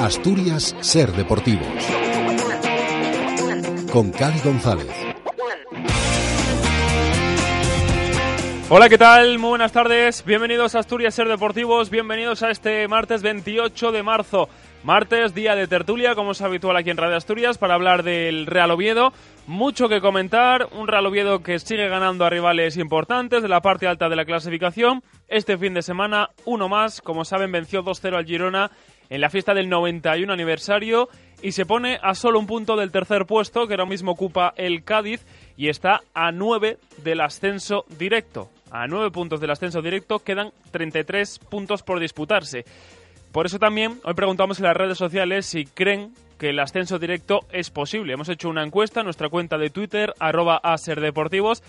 Asturias Ser Deportivos. Con Cali González. Hola, ¿qué tal? Muy buenas tardes. Bienvenidos a Asturias Ser Deportivos. Bienvenidos a este martes 28 de marzo. Martes, día de tertulia, como es habitual aquí en Radio Asturias, para hablar del Real Oviedo. Mucho que comentar, un Real Oviedo que sigue ganando a rivales importantes de la parte alta de la clasificación. Este fin de semana, uno más, como saben, venció 2-0 al Girona en la fiesta del 91 aniversario y se pone a solo un punto del tercer puesto, que ahora mismo ocupa el Cádiz, y está a 9 del ascenso directo. A 9 puntos del ascenso directo quedan 33 puntos por disputarse. Por eso también hoy preguntamos en las redes sociales si creen que el ascenso directo es posible. Hemos hecho una encuesta en nuestra cuenta de Twitter, arroba aserdeportivos.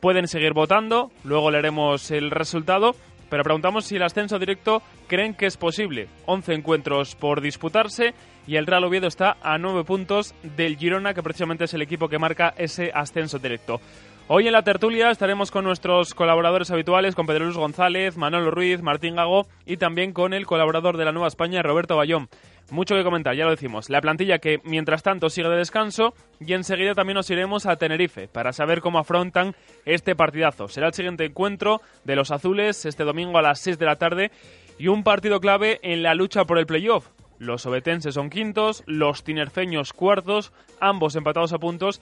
Pueden seguir votando, luego leeremos el resultado, pero preguntamos si el ascenso directo creen que es posible. 11 encuentros por disputarse y el Real Oviedo está a 9 puntos del Girona, que precisamente es el equipo que marca ese ascenso directo. Hoy en la tertulia estaremos con nuestros colaboradores habituales, con Pedro Luis González, Manolo Ruiz, Martín Gago y también con el colaborador de la Nueva España, Roberto Bayón. Mucho que comentar, ya lo decimos. La plantilla que, mientras tanto, sigue de descanso y enseguida también nos iremos a Tenerife para saber cómo afrontan este partidazo. Será el siguiente encuentro de los azules este domingo a las 6 de la tarde y un partido clave en la lucha por el playoff. Los obetenses son quintos, los tinerfeños cuartos, ambos empatados a puntos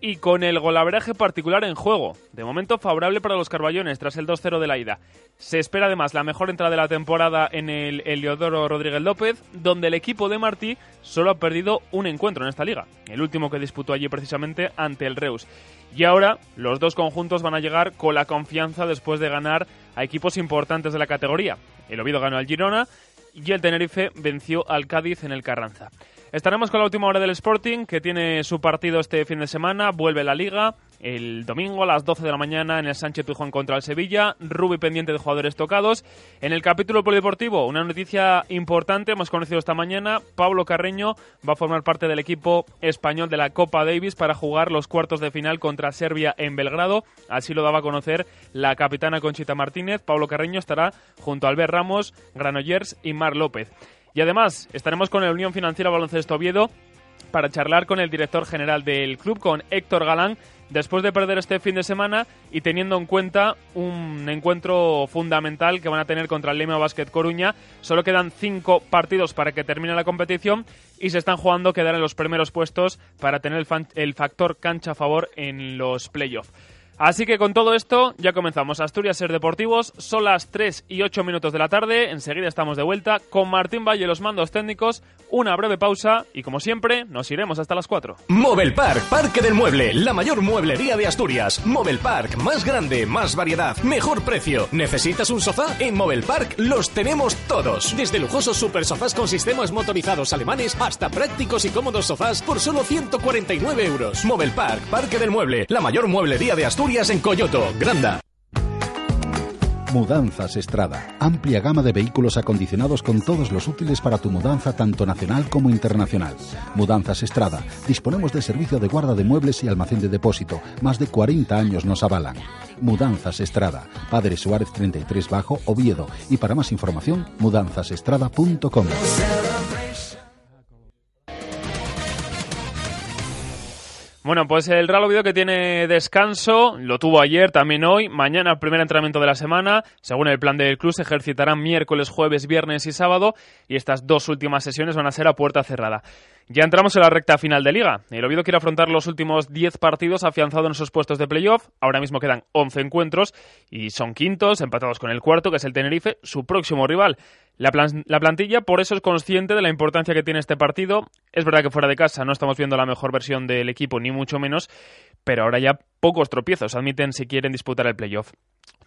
y con el golaveraje particular en juego. De momento favorable para los Carballones tras el 2-0 de la ida. Se espera además la mejor entrada de la temporada en el Eliodoro Rodríguez López, donde el equipo de Martí solo ha perdido un encuentro en esta liga, el último que disputó allí precisamente ante el Reus. Y ahora los dos conjuntos van a llegar con la confianza después de ganar a equipos importantes de la categoría. El Oviedo ganó al Girona y el Tenerife venció al Cádiz en el Carranza. Estaremos con la última hora del Sporting, que tiene su partido este fin de semana, vuelve la Liga el domingo a las 12 de la mañana en el Sánchez Pizjuán contra el Sevilla, Rubi pendiente de jugadores tocados. En el capítulo polideportivo, una noticia importante, hemos conocido esta mañana, Pablo Carreño va a formar parte del equipo español de la Copa Davis para jugar los cuartos de final contra Serbia en Belgrado, así lo daba a conocer la capitana Conchita Martínez. Pablo Carreño estará junto a Albert Ramos, Granollers y Mar López. Y además estaremos con el Unión Financiera Baloncesto Oviedo para charlar con el director general del club, con Héctor Galán, después de perder este fin de semana y teniendo en cuenta un encuentro fundamental que van a tener contra el Lema Basket Coruña. Solo quedan cinco partidos para que termine la competición y se están jugando quedar en los primeros puestos para tener el, el factor cancha a favor en los playoffs. Así que con todo esto ya comenzamos. Asturias Ser Deportivos, son las 3 y 8 minutos de la tarde, enseguida estamos de vuelta con Martín Valle los mandos técnicos, una breve pausa y como siempre nos iremos hasta las 4. Mobile Park, Parque del Mueble, la mayor mueblería de Asturias. Mobile Park, más grande, más variedad, mejor precio. ¿Necesitas un sofá? En Mobile Park los tenemos todos. Desde lujosos super sofás con sistemas motorizados alemanes hasta prácticos y cómodos sofás por solo 149 euros. Mobile Park, Parque del Mueble, la mayor mueblería de Asturias en Coyoto, Granda. Mudanzas Estrada. Amplia gama de vehículos acondicionados con todos los útiles para tu mudanza tanto nacional como internacional. Mudanzas Estrada. Disponemos de servicio de guarda de muebles y almacén de depósito. Más de 40 años nos avalan. Mudanzas Estrada. Padre Suárez 33 Bajo, Oviedo. Y para más información, mudanzasestrada.com. Bueno, pues el Real Oviedo que tiene descanso, lo tuvo ayer, también hoy, mañana el primer entrenamiento de la semana, según el plan del club se ejercitarán miércoles, jueves, viernes y sábado. Y estas dos últimas sesiones van a ser a puerta cerrada. Ya entramos en la recta final de liga. El Oviedo quiere afrontar los últimos 10 partidos afianzado en esos puestos de playoff. Ahora mismo quedan 11 encuentros y son quintos, empatados con el cuarto, que es el Tenerife, su próximo rival. La, la, plantilla por eso es consciente de la importancia que tiene este partido. Es verdad que fuera de casa no estamos viendo la mejor versión del equipo, ni mucho menos, pero ahora ya pocos tropiezos admiten si quieren disputar el playoff.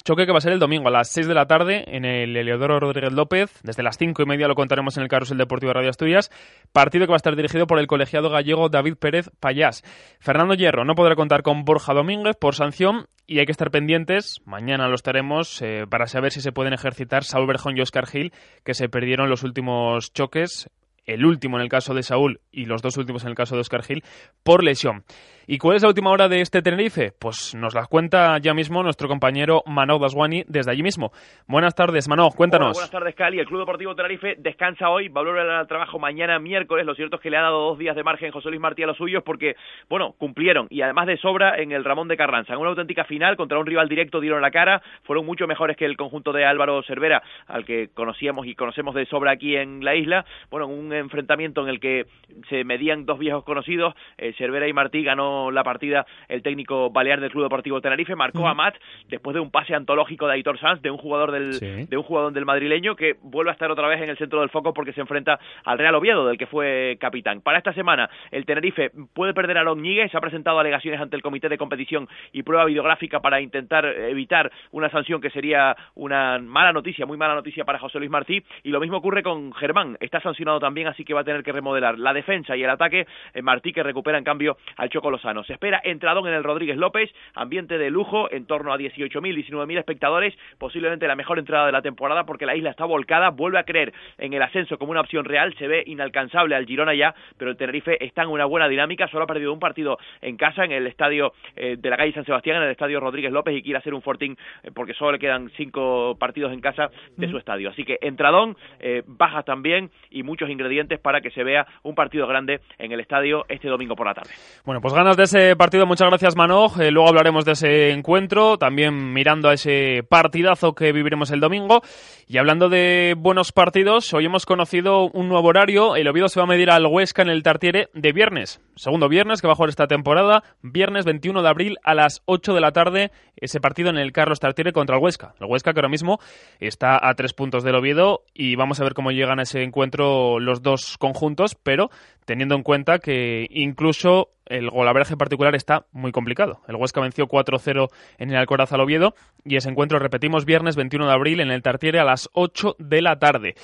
Choque que va a ser el domingo a las 6 de la tarde en el Eleodoro Rodríguez López. Desde las 5 y media lo contaremos en el Carrusel Deportivo de Radio Asturias. Partido que va a estar dirigido por el colegiado gallego David Pérez Payás. Fernando Hierro no podrá contar con Borja Domínguez por sanción y hay que estar pendientes. Mañana lo estaremos eh, para saber si se pueden ejercitar Saúl Berjón y Oscar Gil, que se perdieron los últimos choques. El último en el caso de Saúl y los dos últimos en el caso de Oscar Gil por lesión. ¿Y cuál es la última hora de este Tenerife? Pues nos la cuenta ya mismo nuestro compañero Manoj Daswani desde allí mismo. Buenas tardes, Manoj, cuéntanos. buenas tardes, Cali. El Club Deportivo Tenerife descansa hoy, va a volver al trabajo mañana miércoles. Lo cierto es que le ha dado dos días de margen José Luis Martí a los suyos porque, bueno, cumplieron y además de sobra en el Ramón de Carranza. En una auténtica final contra un rival directo dieron la cara, fueron mucho mejores que el conjunto de Álvaro Cervera, al que conocíamos y conocemos de sobra aquí en la isla. Bueno, un enfrentamiento en el que se medían dos viejos conocidos, eh, Cervera y Martí ganó la partida el técnico balear del Club Deportivo Tenerife, marcó a Matt después de un pase antológico de Aitor Sanz, de un jugador del, de un jugador del madrileño que vuelve a estar otra vez en el centro del foco porque se enfrenta al Real Oviedo, del que fue capitán. Para esta semana, el Tenerife puede perder a Loñigue, se ha presentado alegaciones ante el Comité de Competición y prueba videográfica para intentar evitar una sanción que sería una mala noticia, muy mala noticia para José Luis Martí, y lo mismo ocurre con Germán, está sancionado también, así que va a tener que remodelar la defensa y el ataque, eh, Martí que recupera en cambio al Choco Lozano. Se espera entradón en el Rodríguez López, ambiente de lujo, en torno a 18.000, 19.000 espectadores, posiblemente la mejor entrada de la temporada porque la isla está volcada, vuelve a creer en el ascenso como una opción real, se ve inalcanzable al Girona ya, pero el Tenerife está en una buena dinámica, solo ha perdido un partido en casa en el estadio eh, de la calle San Sebastián, en el estadio Rodríguez López y quiere hacer un fortín eh, porque solo le quedan cinco partidos en casa de su estadio. Así que entradón, eh, bajas también y muchos ingredientes para que se vea un partido grande en el estadio este domingo por la tarde. Bueno, pues de ese partido, muchas gracias Manoj. luego hablaremos de ese encuentro, también mirando a ese partidazo que viviremos el domingo. Y hablando de buenos partidos, hoy hemos conocido un nuevo horario. El Oviedo se va a medir al Huesca en el Tartiere de viernes. Segundo viernes que va a jugar esta temporada. Viernes 21 de abril a las 8 de la tarde. Ese partido en el Carlos Tartiere contra el Huesca. El Huesca que ahora mismo está a tres puntos del Oviedo. Y vamos a ver cómo llegan a ese encuentro los dos conjuntos. Pero teniendo en cuenta que incluso el golaveraje particular está muy complicado. El Huesca venció 4-0 en el Alcoraz al Oviedo y ese encuentro, repetimos, viernes 21 de abril en el Tartiere a las 8 de la tarde.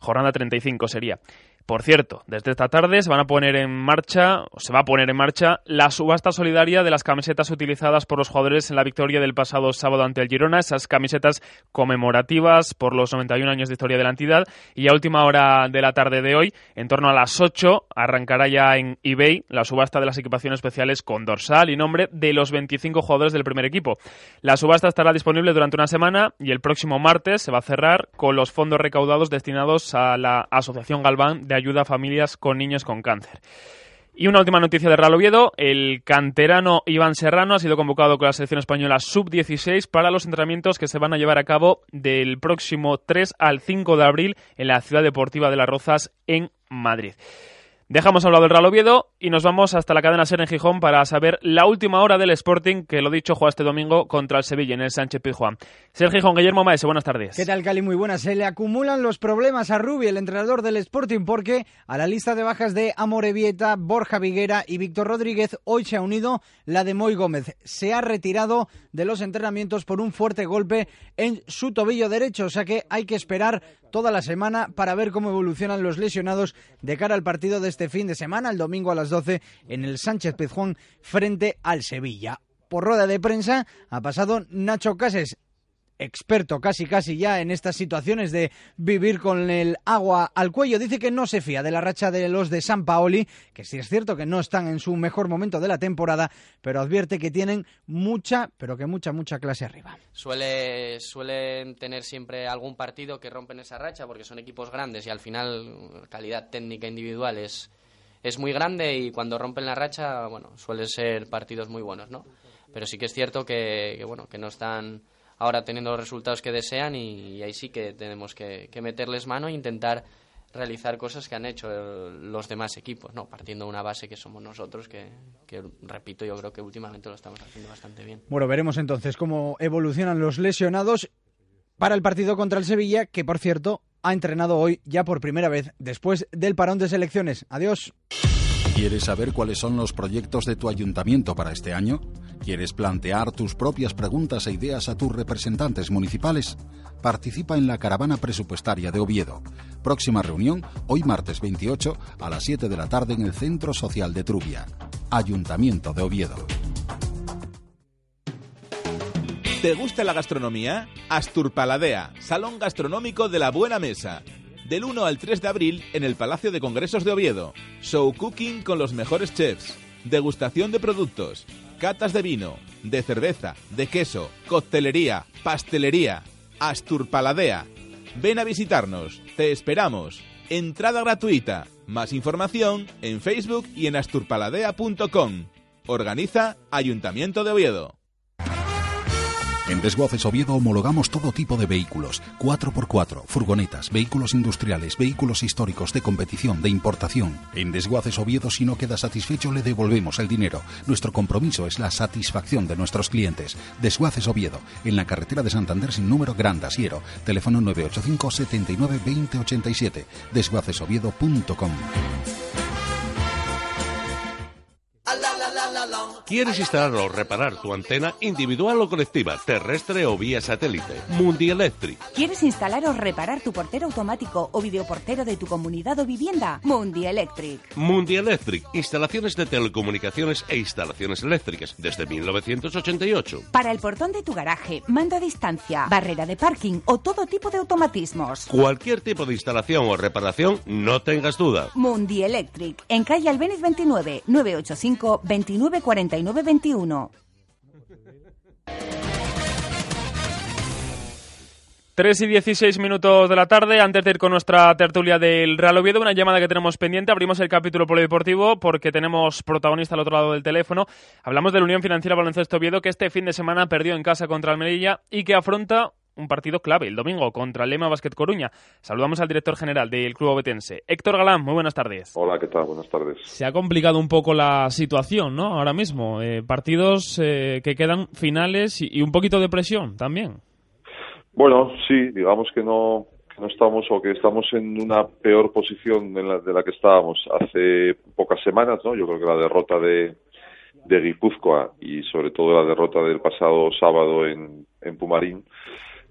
Jornada 35 sería. Por cierto, desde esta tarde se van a poner en marcha, o se va a poner en marcha, la subasta solidaria de las camisetas utilizadas por los jugadores en la victoria del pasado sábado ante el Girona, esas camisetas conmemorativas por los 91 años de historia de la entidad. Y a última hora de la tarde de hoy, en torno a las 8, arrancará ya en eBay la subasta de las equipaciones especiales con dorsal y nombre de los 25 jugadores del primer equipo. La subasta estará disponible durante una semana y el próximo martes se va a cerrar con los fondos recaudados destinados a la Asociación Galván de ayuda a familias con niños con cáncer. Y una última noticia de Real Oviedo, el canterano Iván Serrano ha sido convocado con la selección española sub-16 para los entrenamientos que se van a llevar a cabo del próximo 3 al 5 de abril en la Ciudad Deportiva de Las Rozas en Madrid. Dejamos hablar del Real Oviedo y nos vamos hasta la cadena Ser en Gijón para saber la última hora del Sporting, que lo dicho, juega este domingo contra el Sevilla en el Sánchez Pizjuán. Ser Gijón, Guillermo Maese, buenas tardes. ¿Qué tal, Cali? Muy buenas. Se le acumulan los problemas a Rubi, el entrenador del Sporting, porque a la lista de bajas de Amorevieta, Borja Viguera y Víctor Rodríguez, hoy se ha unido la de Moy Gómez. Se ha retirado de los entrenamientos por un fuerte golpe en su tobillo derecho, o sea que hay que esperar toda la semana para ver cómo evolucionan los lesionados de cara al partido de este fin de semana, el domingo a las 12 en el Sánchez Pizjuán frente al Sevilla. Por rueda de prensa ha pasado Nacho Cases, experto casi casi ya en estas situaciones de vivir con el agua al cuello. Dice que no se fía de la racha de los de San Paoli, que sí es cierto que no están en su mejor momento de la temporada, pero advierte que tienen mucha, pero que mucha, mucha clase arriba. Suele, suelen tener siempre algún partido que rompen esa racha porque son equipos grandes y al final calidad técnica individual es, es muy grande y cuando rompen la racha, bueno, suelen ser partidos muy buenos, ¿no? Pero sí que es cierto que, que bueno, que no están ahora teniendo los resultados que desean y, ahí sí que tenemos que, meterles mano e intentar realizar cosas que han hecho los demás equipos, no partiendo de una base que somos nosotros, que, que, repito, yo creo que últimamente lo estamos haciendo bastante bien. Bueno, veremos entonces cómo evolucionan los lesionados para el partido contra el Sevilla, que por cierto ha entrenado hoy ya por primera vez después del parón de selecciones. Adiós. ¿Quieres saber cuáles son los proyectos de tu ayuntamiento para este año? ¿Quieres plantear tus propias preguntas e ideas a tus representantes municipales? Participa en la caravana presupuestaria de Oviedo. Próxima reunión hoy martes 28 a las 7 de la tarde en el Centro Social de Trubia. Ayuntamiento de Oviedo. ¿Te gusta la gastronomía? Astur Paladea, Salón Gastronómico de la Buena Mesa del 1 al 3 de abril en el Palacio de Congresos de Oviedo. Show Cooking con los mejores chefs. degustación de productos, catas de vino, de cerveza, de queso, coctelería, pastelería, Asturpaladea. Ven a visitarnos, te esperamos. Entrada gratuita. Más información en Facebook y en asturpaladea.com. Organiza Ayuntamiento de Oviedo. En Desguaces Oviedo homologamos todo tipo de vehículos, 4x4, furgonetas, vehículos industriales, vehículos históricos de competición, de importación. En Desguaces Oviedo si no queda satisfecho le devolvemos el dinero. Nuestro compromiso es la satisfacción de nuestros clientes. Desguaces Oviedo, en la carretera de Santander sin número Gran Asiero, teléfono 985 79 20 87, desguacesoviedo.com. ¿Quieres instalar o reparar tu antena individual o colectiva, terrestre o vía satélite? Mundi Electric. ¿Quieres instalar o reparar tu portero automático o videoportero de tu comunidad o vivienda? Mundi Electric. Mundi Electric. Instalaciones de telecomunicaciones e instalaciones eléctricas desde 1988. Para el portón de tu garaje, mando a distancia, barrera de parking o todo tipo de automatismos. Cualquier tipo de instalación o reparación, no tengas duda. Mundi Electric. En calle Albéniz 29, 985 29 49 21. 3 y 16 minutos de la tarde, antes de ir con nuestra tertulia del Real Oviedo, una llamada que tenemos pendiente. Abrimos el capítulo polideportivo porque tenemos protagonista al otro lado del teléfono. Hablamos de la Unión Financiera Baloncesto Oviedo que este fin de semana perdió en casa contra Almería y que afronta un partido clave el domingo contra el Lema Basket Coruña. Saludamos al director general del club obetense, Héctor Galán. Muy buenas tardes. Hola, ¿qué tal? Buenas tardes. Se ha complicado un poco la situación, ¿no? Ahora mismo. Eh, partidos eh, que quedan finales y, y un poquito de presión también. Bueno, sí, digamos que no, que no estamos o que estamos en una peor posición en la, de la que estábamos hace pocas semanas, ¿no? Yo creo que la derrota de, de Guipúzcoa y sobre todo la derrota del pasado sábado en, en Pumarín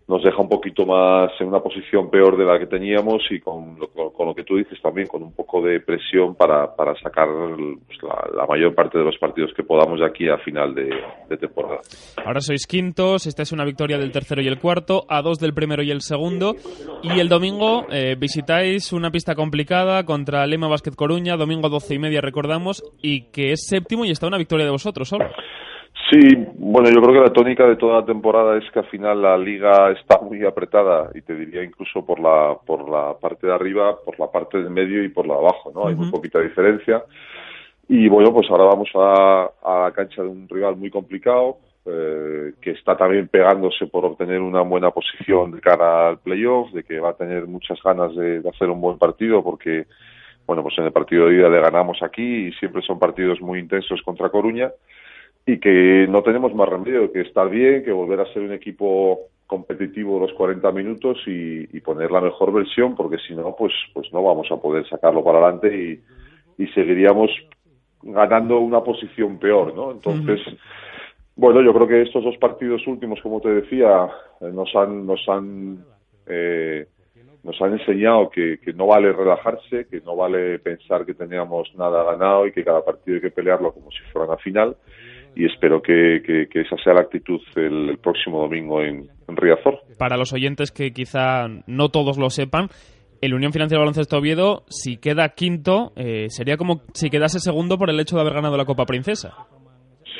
nos deja un poquito más en una posición peor de la que teníamos y con lo, con lo que tú dices también, con un poco de presión para, para sacar pues, la, mayor parte de los partidos que podamos de aquí a final de, de, temporada. Ahora sois quintos, esta es una victoria del tercero y el cuarto, a dos del primero y el segundo. Y el domingo eh, visitáis una pista complicada contra Lema Basket Coruña, domingo doce y media recordamos, y que es séptimo y está una victoria de vosotros solo. Sí, bueno, yo creo que la tónica de toda la temporada es que al final la liga está muy apretada y te diría incluso por la por la parte de arriba, por la parte del medio y por la de abajo, ¿no? Hay muy poquita diferencia. Y bueno, pues ahora vamos a, a la cancha de un rival muy complicado, eh, que está también pegándose por obtener una buena posición de cara al playoff, de que va a tener muchas ganas de, de hacer un buen partido porque, bueno, pues en el partido de ida le ganamos aquí y siempre son partidos muy intensos contra Coruña y que no tenemos más remedio que estar bien, que volver a ser un equipo competitivo los 40 minutos y, y poner la mejor versión, porque si no, pues, pues no vamos a poder sacarlo para adelante y, y seguiríamos ganando una posición peor, ¿no? Entonces, uh -huh. bueno, yo creo que estos dos partidos últimos, como te decía, eh, nos han, nos han, eh, nos han enseñado que, que no vale relajarse, que no vale pensar que teníamos nada ganado y que cada partido hay que pelearlo como si fuera una final y espero que, que, esa sea la actitud el, próximo domingo en, en, Riazor. Para los oyentes que quizá no todos lo sepan, el Unión Financiera Baloncesto Oviedo, si queda quinto, eh, sería como si quedase segundo por el hecho de haber ganado la Copa Princesa.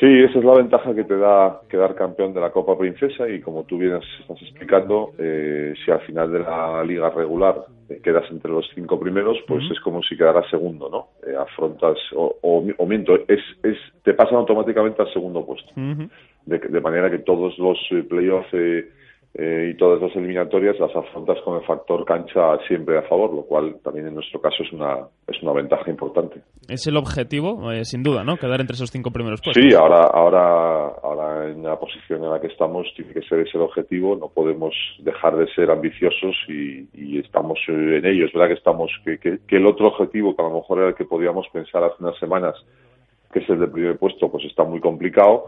Sí, esa es la ventaja que te da quedar campeón de la Copa Princesa y como tú vienes estás explicando, eh, si al final de la liga regular eh, quedas entre los cinco primeros, pues uh -huh. es como si quedaras segundo, ¿no? Eh, afrontas, o, o, o, miento, es, es, te pasan automáticamente al segundo puesto. Uh -huh. de, de, manera que todos los playoffs eh, y todas las eliminatorias las afrontas con el factor cancha siempre a favor, lo cual también en nuestro caso es una es una ventaja importante. Es el objetivo, eh, sin duda, ¿no? Quedar entre esos cinco primeros puestos. Sí, ahora ahora ahora en la posición en la que estamos tiene que ser ese el objetivo. No podemos dejar de ser ambiciosos y, y estamos en ello. Es verdad que estamos que, que, que el otro objetivo que a lo mejor era el que podíamos pensar hace unas semanas, que es el del primer puesto, pues está muy complicado.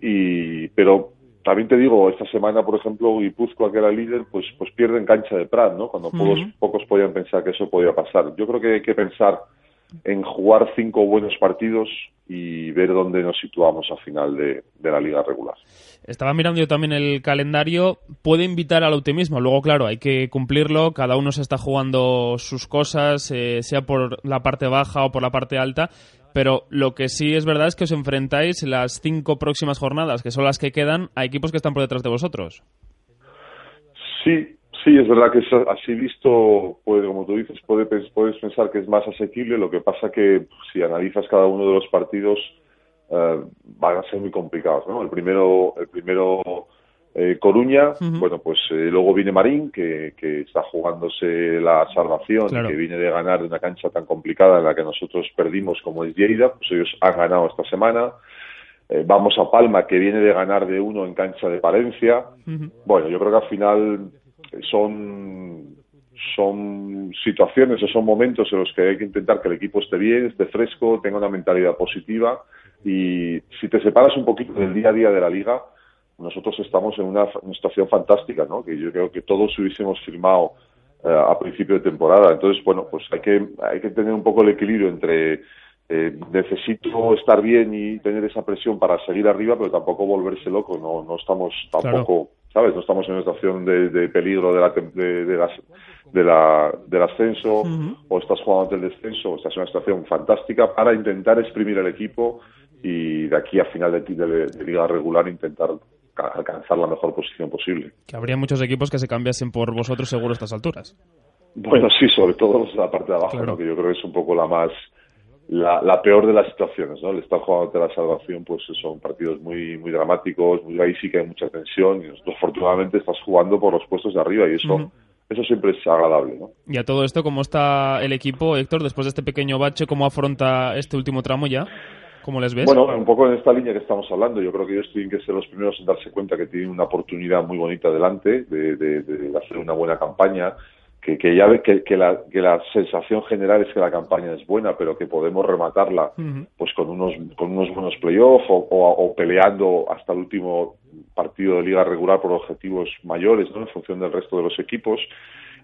Y pero también te digo, esta semana, por ejemplo, Guipúzcoa, que era líder, pues, pues pierde en cancha de Prat, ¿no? Cuando uh -huh. pocos, pocos podían pensar que eso podía pasar. Yo creo que hay que pensar en jugar cinco buenos partidos y ver dónde nos situamos al final de, de, la liga regular. Estaba mirando yo también el calendario, puede invitar al optimismo, luego claro, hay que cumplirlo, cada uno se está jugando sus cosas, eh, sea por la parte baja o por la parte alta, pero lo que sí es verdad es que os enfrentáis las cinco próximas jornadas, que son las que quedan, a equipos que están por detrás de vosotros. Sí, sí, es verdad que así visto, puede, como tú dices, puede, puedes pensar que es más asequible, lo que pasa que si analizas cada uno de los partidos eh, van a ser muy complicados, ¿no? El primero, el primero eh, Coruña, bueno, pues eh, luego viene Marín, que, que está jugándose la salvación, y que viene de ganar de una cancha tan complicada en la que nosotros perdimos como es Lleida, pues ellos han ganado esta semana. Eh, vamos a Palma, que viene de ganar de uno en cancha de Palencia. Bueno, yo creo que al final son son situaciones o son momentos en los que hay que intentar que el equipo esté bien, esté fresco, tenga una mentalidad positiva y si te separas un poquito del día a día de la liga, nosotros estamos en una, situación fantástica, ¿no? Que yo creo que todos hubiésemos firmado eh, a principio de temporada. Entonces, bueno, pues hay que, hay que tener un poco el equilibrio entre eh, necesito estar bien y tener esa presión para seguir arriba, pero tampoco volverse loco. No, no estamos tampoco, ¿sabes? No estamos en una situación de, peligro de la, de, de, las, de la, del ascenso o estás jugando ante el descenso. Estás en una situación fantástica para intentar exprimir el equipo y de aquí a final de, de liga regular intentar alcanzar la mejor posición posible. Que habría muchos equipos que se cambiasen por vosotros seguro a estas alturas. Bueno, sí, sobre todo la parte de abajo, que yo creo que es un poco la más la, peor de las situaciones, ¿no? El estar jugando ante la salvación, pues son partidos muy muy dramáticos, muy ahí sí que hay mucha tensión y nosotros afortunadamente estás jugando por los puestos de arriba y eso eso siempre es agradable, ¿no? Y a todo esto, ¿cómo está el equipo, Héctor, después de este pequeño bache? ¿Cómo afronta este último tramo ya? ¿Cómo les ves? Bueno, un poco en esta línea que estamos hablando. Yo creo que ellos tienen que ser los primeros en darse cuenta que tienen una oportunidad muy bonita delante de, hacer una buena campaña. Que, que ya que, que, la, que la sensación general es que la campaña es buena, pero que podemos rematarla pues con unos con unos buenos playoffs o, o, peleando hasta el último partido de liga regular por objetivos mayores, ¿no? En función del resto de los equipos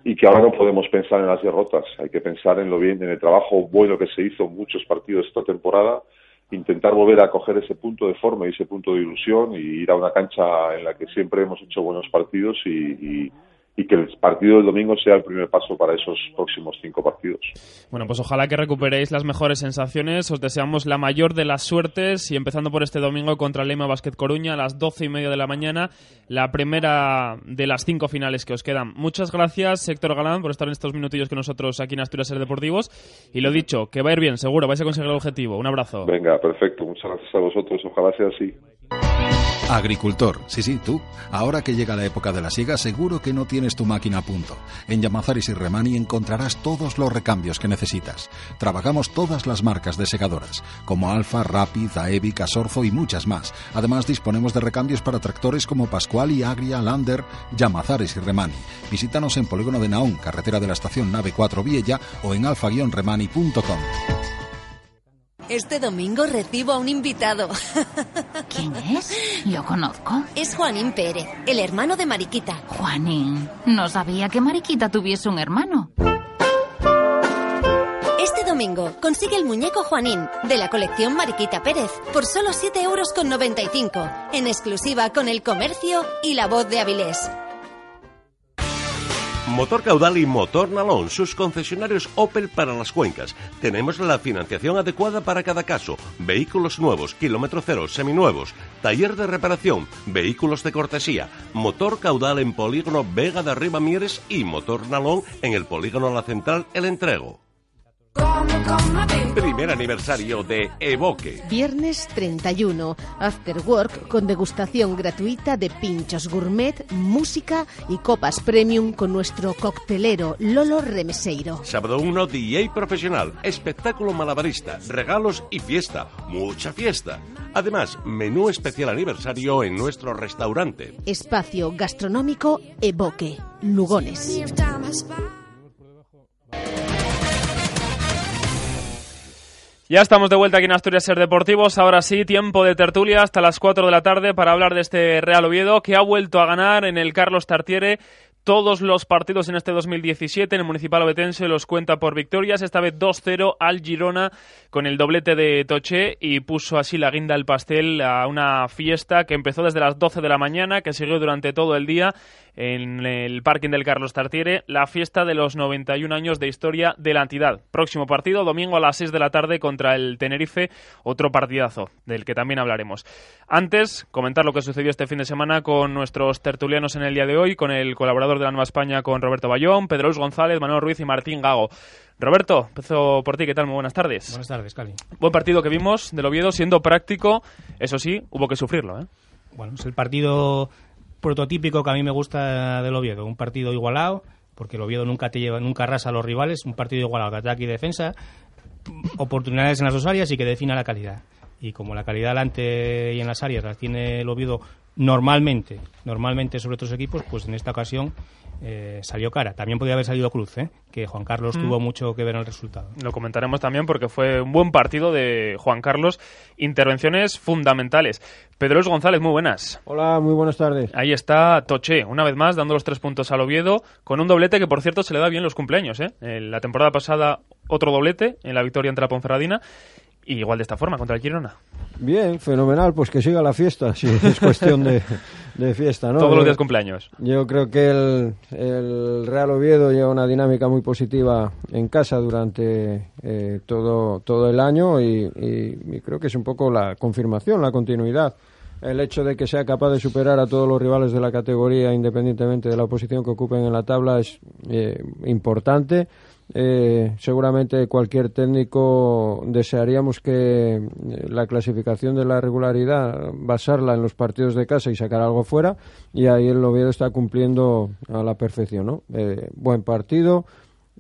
y que ahora no podemos pensar en las derrotas, hay que pensar en lo bien, en el trabajo bueno que se hizo en muchos partidos esta temporada intentar volver a coger ese punto de forma y ese punto de ilusión y ir a una cancha en la que siempre hemos hecho buenos partidos y, y que el partido del domingo sea el primer paso para esos próximos cinco partidos. Bueno, pues ojalá que recuperéis las mejores sensaciones. Os deseamos la mayor de las suertes y empezando por este domingo contra Lema Basket Coruña a las doce y media de la mañana, la primera de las cinco finales que os quedan. Muchas gracias, Héctor Galán, por estar en estos minutillos con nosotros aquí en Asturias Ser Deportivos. Y lo dicho, que va a ir bien, seguro, vais a conseguir el objetivo. Un abrazo. Venga, perfecto. Muchas gracias a vosotros. Ojalá sea así. Agricultor, sí, sí, tú. Ahora que llega la época de la siega, seguro que no tienes tu máquina a punto. En Yamazaris y Remani encontrarás todos los recambios que necesitas. Trabajamos todas las marcas de segadoras, como Alfa, Rapid, Aevi, Casorzo y muchas más. Además, disponemos de recambios para tractores como Pascual Agria, Lander, Yamazaris y Remani. Visítanos en Polígono de Naón, carretera de la estación Nave 4 Viella o en alfa-remani.com. Este domingo recibo a un invitado. ¿Quién es? ¿Lo conozco? Es Juanín Pérez, el hermano de Mariquita. Juanín, no sabía que Mariquita tuviese un hermano. Este domingo consigue el muñeco Juanín de la colección Mariquita Pérez por solo 7,95 euros, en exclusiva con el comercio y la voz de Avilés. Motor Caudal y Motor Nalón, sus concesionarios Opel para las cuencas. Tenemos la financiación adecuada para cada caso. Vehículos nuevos, kilómetro cero, seminuevos. Taller de reparación, vehículos de cortesía. Motor Caudal en Polígono Vega de Arriba Mieres y Motor Nalón en el Polígono La Central El Entrego. Primer aniversario de Evoque. Viernes 31. After Work con degustación gratuita de pinchos gourmet, música y copas premium con nuestro coctelero Lolo Remeseiro. Sábado 1, DJ profesional, espectáculo malabarista, regalos y fiesta. Mucha fiesta. Además, menú especial aniversario en nuestro restaurante. Espacio gastronómico Evoque. Lugones. Ya estamos de vuelta aquí en Asturias Ser Deportivos. Ahora sí, tiempo de tertulia hasta las 4 de la tarde para hablar de este Real Oviedo que ha vuelto a ganar en el Carlos Tartiere todos los partidos en este 2017 en el Municipal Obetense los cuenta por victorias, esta vez 2-0 al Girona con el doblete de Toché y puso así la guinda al pastel a una fiesta que empezó desde las 12 de la mañana, que siguió durante todo el día en el parking del Carlos Tartiere la fiesta de los 91 años de historia de la entidad. Próximo partido, domingo a las 6 de la tarde contra el Tenerife, otro partidazo del que también hablaremos. Antes, comentar lo que sucedió este fin de semana con nuestros tertulianos en el día de hoy, con el colaborador de la Nueva España, con Roberto Bayón, Pedro Luis González, Manuel Ruiz y Martín Gago. Roberto, empezó por ti, ¿qué tal? Muy buenas tardes. Buenas tardes, Cali. Buen partido que vimos del Oviedo, siendo práctico, eso sí, hubo que sufrirlo, ¿eh? Bueno, es el partido prototípico que a mí me gusta del Oviedo, un partido igualado, porque el Oviedo nunca te lleva, nunca arrasa a los rivales, un partido igualado ataque y defensa, oportunidades en las dos áreas y que defina la calidad. Y como la calidad delante y en las áreas las tiene el Oviedo normalmente, normalmente sobre otros equipos, pues en esta ocasión eh, salió cara. También podría haber salido Cruz, ¿eh? que Juan Carlos Mm. tuvo mucho que ver en el resultado. Lo comentaremos también porque fue un buen partido de Juan Carlos. Intervenciones fundamentales. Pedro Luis González, muy buenas. Hola, muy buenas tardes. Ahí está Toché, una vez más, dando los tres puntos al Oviedo, con un doblete que, por cierto, se le da bien los cumpleaños. ¿eh? En la temporada pasada, otro doblete en la victoria ante la Ponferradina. Y igual de esta forma, contra el Girona. Bien, fenomenal, pues que siga la fiesta, si es cuestión de, de fiesta, ¿no? Todos los días cumpleaños. Yo creo que el, el Real Oviedo lleva una dinámica muy positiva en casa durante eh, todo, todo el año y, y- y creo que es un poco la confirmación, la continuidad. El hecho de que sea capaz de superar a todos los rivales de la categoría, independientemente de la posición que ocupen en la tabla, es eh, importante. Eh, seguramente cualquier técnico desearíamos que eh, la clasificación de la regularidad basarla en los partidos de casa y sacar algo fuera y ahí el Oviedo está cumpliendo a la perfección ¿no? Eh, buen partido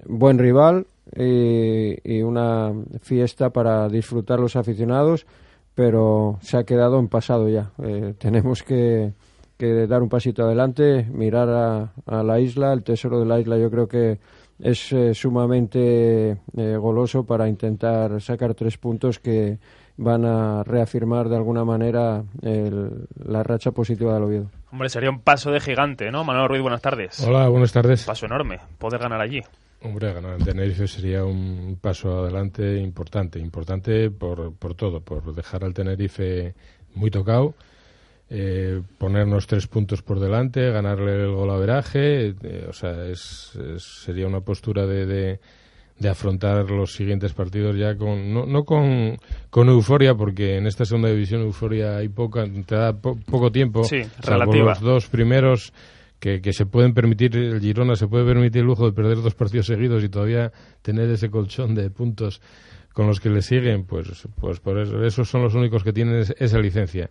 buen rival y, una fiesta para disfrutar los aficionados pero se ha quedado en pasado ya Eh, tenemos que que dar un pasito adelante, mirar a, a la isla, el tesoro de la isla yo creo que es eh, sumamente eh, goloso para intentar sacar tres puntos que van a reafirmar de alguna manera el- la racha positiva del Oviedo. Hombre, sería un paso de gigante, ¿no? Manuel Ruiz, buenas tardes. Hola, buenas tardes. Paso enorme, poder ganar allí. Hombre, ganar en Tenerife sería un paso adelante importante, importante por, por todo, por dejar al Tenerife muy tocado, eh, ponernos tres puntos por delante, ganarle el golaveraje, eh, o sea, es, es- sería una postura de, de, de afrontar los siguientes partidos ya con, no, no con, con euforia, porque en esta segunda división euforia hay poca, te da po- poco tiempo, Sí, salvo relativa. los dos primeros que, que se pueden permitir, el Girona se puede permitir el lujo de perder dos partidos seguidos y todavía tener ese colchón de puntos con los que le siguen, pues, pues por eso, esos son los únicos que tienen es- esa licencia.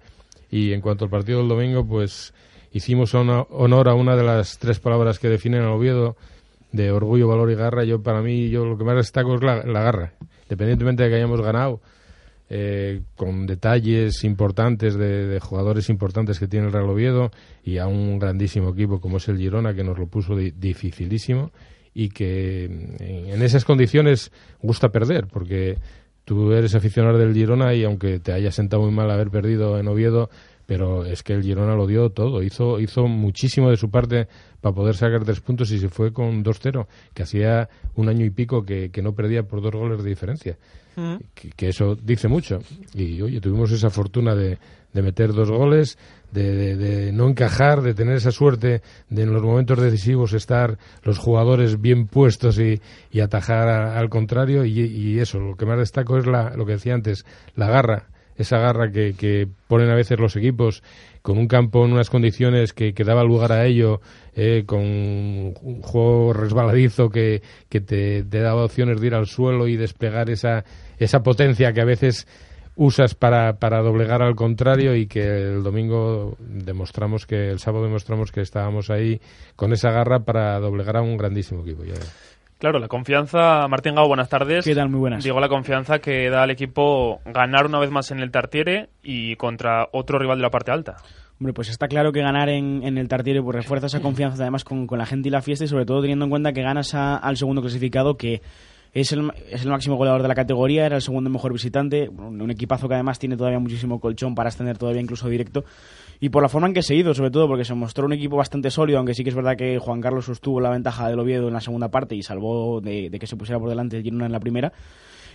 Y en cuanto al partido del domingo, pues hicimos honor a una de las tres palabras que definen al Oviedo de orgullo, valor y garra. Yo, para mí, yo lo que más destaco es la, garra. Independientemente de que hayamos ganado, eh, con detalles importantes de, de jugadores importantes que tiene el Real Oviedo y a un grandísimo equipo como es el Girona que nos lo puso di- dificilísimo y que en, en esas condiciones gusta perder porque tú eres aficionado del Girona y aunque te haya sentado muy mal haber perdido en Oviedo pero es que el Girona lo dio todo, hizo, hizo muchísimo de su parte para poder sacar tres puntos y se fue con 2-0, que hacía un año y pico que, que no perdía por dos goles de diferencia que, que eso dice mucho. Y oye, tuvimos esa fortuna de, de meter dos goles, de, de- de no encajar, de tener esa suerte de en los momentos decisivos estar los jugadores bien puestos y, y atajar al contrario. Y, y eso, lo que más destaco es la, lo que decía antes, la garra. Esa garra que, que ponen a veces los equipos con un campo en unas condiciones que, que daba lugar a ello, eh, con un juego resbaladizo que, que te, te daba opciones de ir al suelo y desplegar esa, esa potencia que a veces usas para, para doblegar al contrario y que el domingo demostramos que, el sábado demostramos que estábamos ahí con esa garra para doblegar a un grandísimo equipo. Ya. Claro, la confianza, Martín Gao, buenas tardes. ¿Qué tal? Muy buenas. Digo, la confianza que da al equipo ganar una vez más en el Tartiere y contra otro rival de la parte alta. Hombre, pues está claro que ganar en, en el Tartiere pues refuerza esa confianza además con, con la gente y la fiesta y sobre todo teniendo en cuenta que ganas a- al segundo clasificado que es el, es el máximo goleador de la categoría, era el segundo mejor visitante, un, equipazo que además tiene todavía muchísimo colchón para ascender todavía incluso directo y por la forma en que se ha ido, sobre todo porque se mostró un equipo bastante sólido, aunque sí que es verdad que Juan Carlos sostuvo la ventaja del Oviedo en la segunda parte y salvó de, de que se pusiera por delante el Girona en la primera.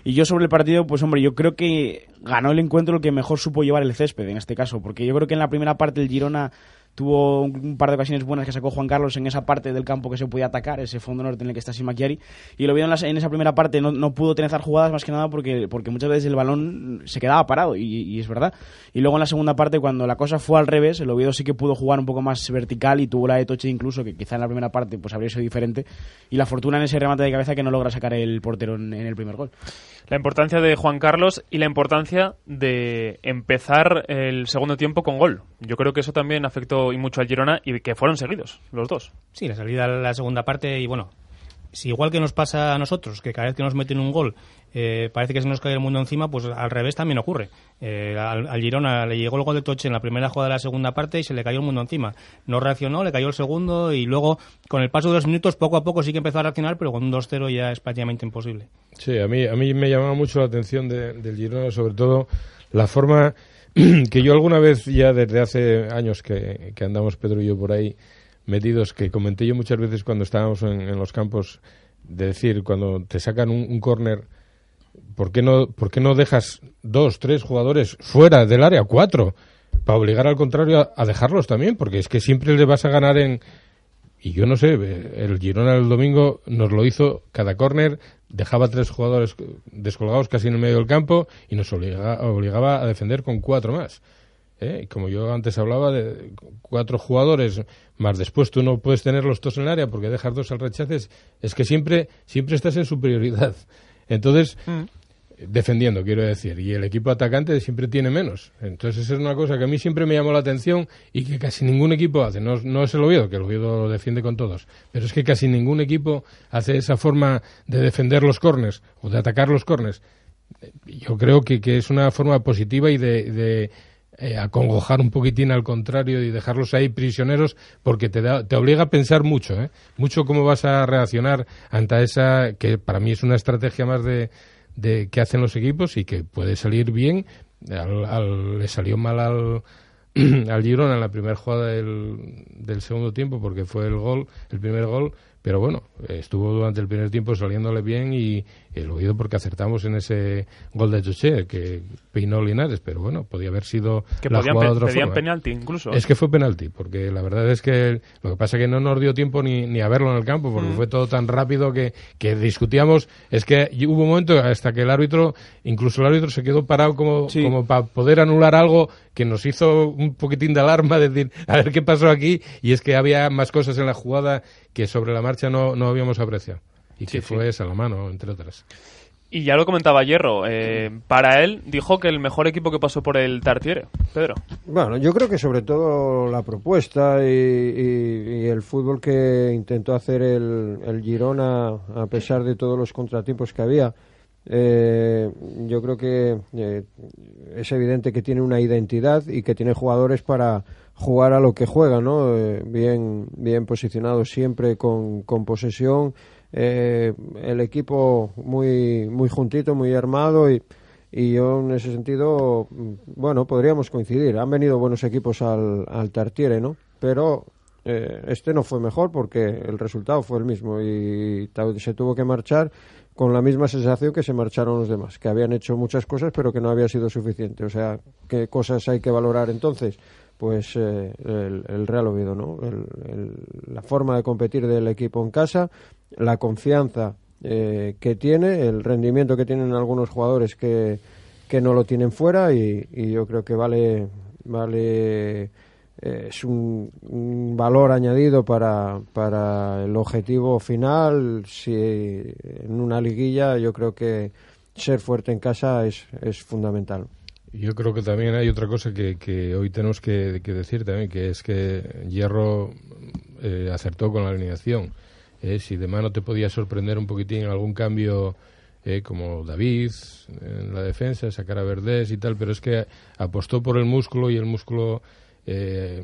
Y yo sobre el partido, pues hombre, yo creo que ganó el encuentro el que mejor supo llevar el césped en este caso, porque yo creo que en la primera parte el Girona tuvo un par de ocasiones buenas que sacó Juan Carlos en esa parte del campo que se podía atacar, ese fondo norte en el que está Simakiari, y lo vieron en, esa primera parte, no, no pudo tener jugadas más que nada porque, porque muchas veces el balón se quedaba parado, y, es verdad. Y luego en la segunda parte, cuando la cosa fue al revés, el Oviedo sí que pudo jugar un poco más vertical y tuvo la de Toche incluso, que quizá en la primera parte pues habría sido diferente, y la fortuna en ese remate de cabeza que no logra sacar el portero en el primer gol. La importancia de Juan Carlos y la importancia de empezar el segundo tiempo con gol. Yo creo que eso también afectó y mucho al Girona y que fueron seguidos los dos. Sí, la salida a la segunda parte y bueno, si igual que nos pasa a nosotros, que cada vez que nos meten un gol eh, parece que se nos cae el mundo encima, pues al revés también ocurre. Eh, al, Girona le llegó el gol de Toche en la primera jugada de la segunda parte y se le cayó el mundo encima. No reaccionó, le cayó el segundo y luego con el paso de los minutos poco a poco sí que empezó a reaccionar, pero con un 2-0 ya es prácticamente imposible. Sí, a mí, a mí me llamaba mucho la atención del Girona, sobre todo la forma que yo alguna vez ya desde hace años que, andamos Pedro y yo por ahí metidos que comenté yo muchas veces cuando estábamos en, los campos, de decir, cuando te sacan un, un córner, ¿por, qué no, ¿por qué no dejas dos, tres jugadores fuera del área, cuatro, para obligar al contrario a, dejarlos también? Porque es que siempre le vas a ganar en... Y yo no sé, el Girona el domingo nos lo hizo cada córner, dejaba tres jugadores descolgados casi en el medio del campo y nos obligaba a defender con cuatro más. ¿eh? Como yo antes hablaba de cuatro jugadores, más después tú no puedes tenerlos todos en el área porque dejas dos al rechaces, es que siempre, siempre estás en superioridad. Entonces, mm. Defendiendo, quiero decir, y el equipo atacante siempre tiene menos. Entonces, es una cosa que a mí siempre me llamó la atención y que casi ningún equipo hace. No, no es el Oviedo, que el Oviedo lo defiende con todos, pero es que casi ningún equipo hace esa forma de defender los cornes o de atacar los cornes. Yo creo que, que es una forma positiva y de eh, acongojar un poquitín al contrario y dejarlos ahí prisioneros porque te, te obliga a pensar mucho, ¿eh? mucho cómo vas a reaccionar ante esa, que para mí es una estrategia más de, de que hacen los equipos y que puede salir bien. le salió mal al, al Girona en la primera jugada del, del segundo tiempo porque fue el gol, el primer gol, pero bueno, estuvo durante el primer tiempo saliéndole bien y, el oído porque acertamos en ese gol de Choche que peinó Linares, pero bueno, podía haber sido que la podían, jugada de otra forma. penalti incluso. Es que fue penalti, porque la verdad es que lo que pasa es que no nos dio tiempo ni, ni a verlo en el campo, porque mm. fue todo tan rápido que, que discutíamos. Es que hubo un momento hasta que el árbitro, incluso el árbitro se quedó parado como, como para poder anular algo que nos hizo un poquitín de alarma, decir, a ver qué pasó aquí, y es que había más cosas en la jugada que sobre la marcha no, no habíamos apreciado y que fue esa la mano, entre otras. Y ya lo comentaba Hierro, eh, para él dijo que el mejor equipo que pasó por el Tartiere, Pedro. Bueno, yo creo que sobre todo la propuesta y, el fútbol que intentó hacer el, el, Girona a pesar de todos los contratiempos que había. Eh, yo creo que eh, es evidente que tiene una identidad y que tiene jugadores para jugar a lo que juega, ¿no? bien, bien posicionados siempre con, con posesión eh, el equipo muy, muy juntito, muy armado y, y yo en ese sentido, bueno, podríamos coincidir. Han venido buenos equipos al, al Tartiere, ¿no? Pero eh, este no fue mejor porque el resultado fue el mismo y se tuvo que marchar con la misma sensación que se marcharon los demás, que habían hecho muchas cosas pero que no había sido suficiente. O sea, ¿qué cosas hay que valorar entonces? Pues eh, el, Real Oviedo, ¿no? la forma de competir del equipo en casa, la confianza eh, que tiene, el rendimiento que tienen algunos jugadores que, que no lo tienen fuera y, yo creo que vale, vale eh, es un, valor añadido para, para el objetivo final. Si en una liguilla yo creo que ser fuerte en casa es, es fundamental. Yo creo que también hay otra cosa que, que hoy tenemos que, decir también, que es que Hierro eh, acertó con la alineación. Eh, si de mano te podía sorprender un poquitín algún cambio eh, como David en la defensa, sacar a Verdés y tal, pero es que apostó por el músculo y el músculo eh,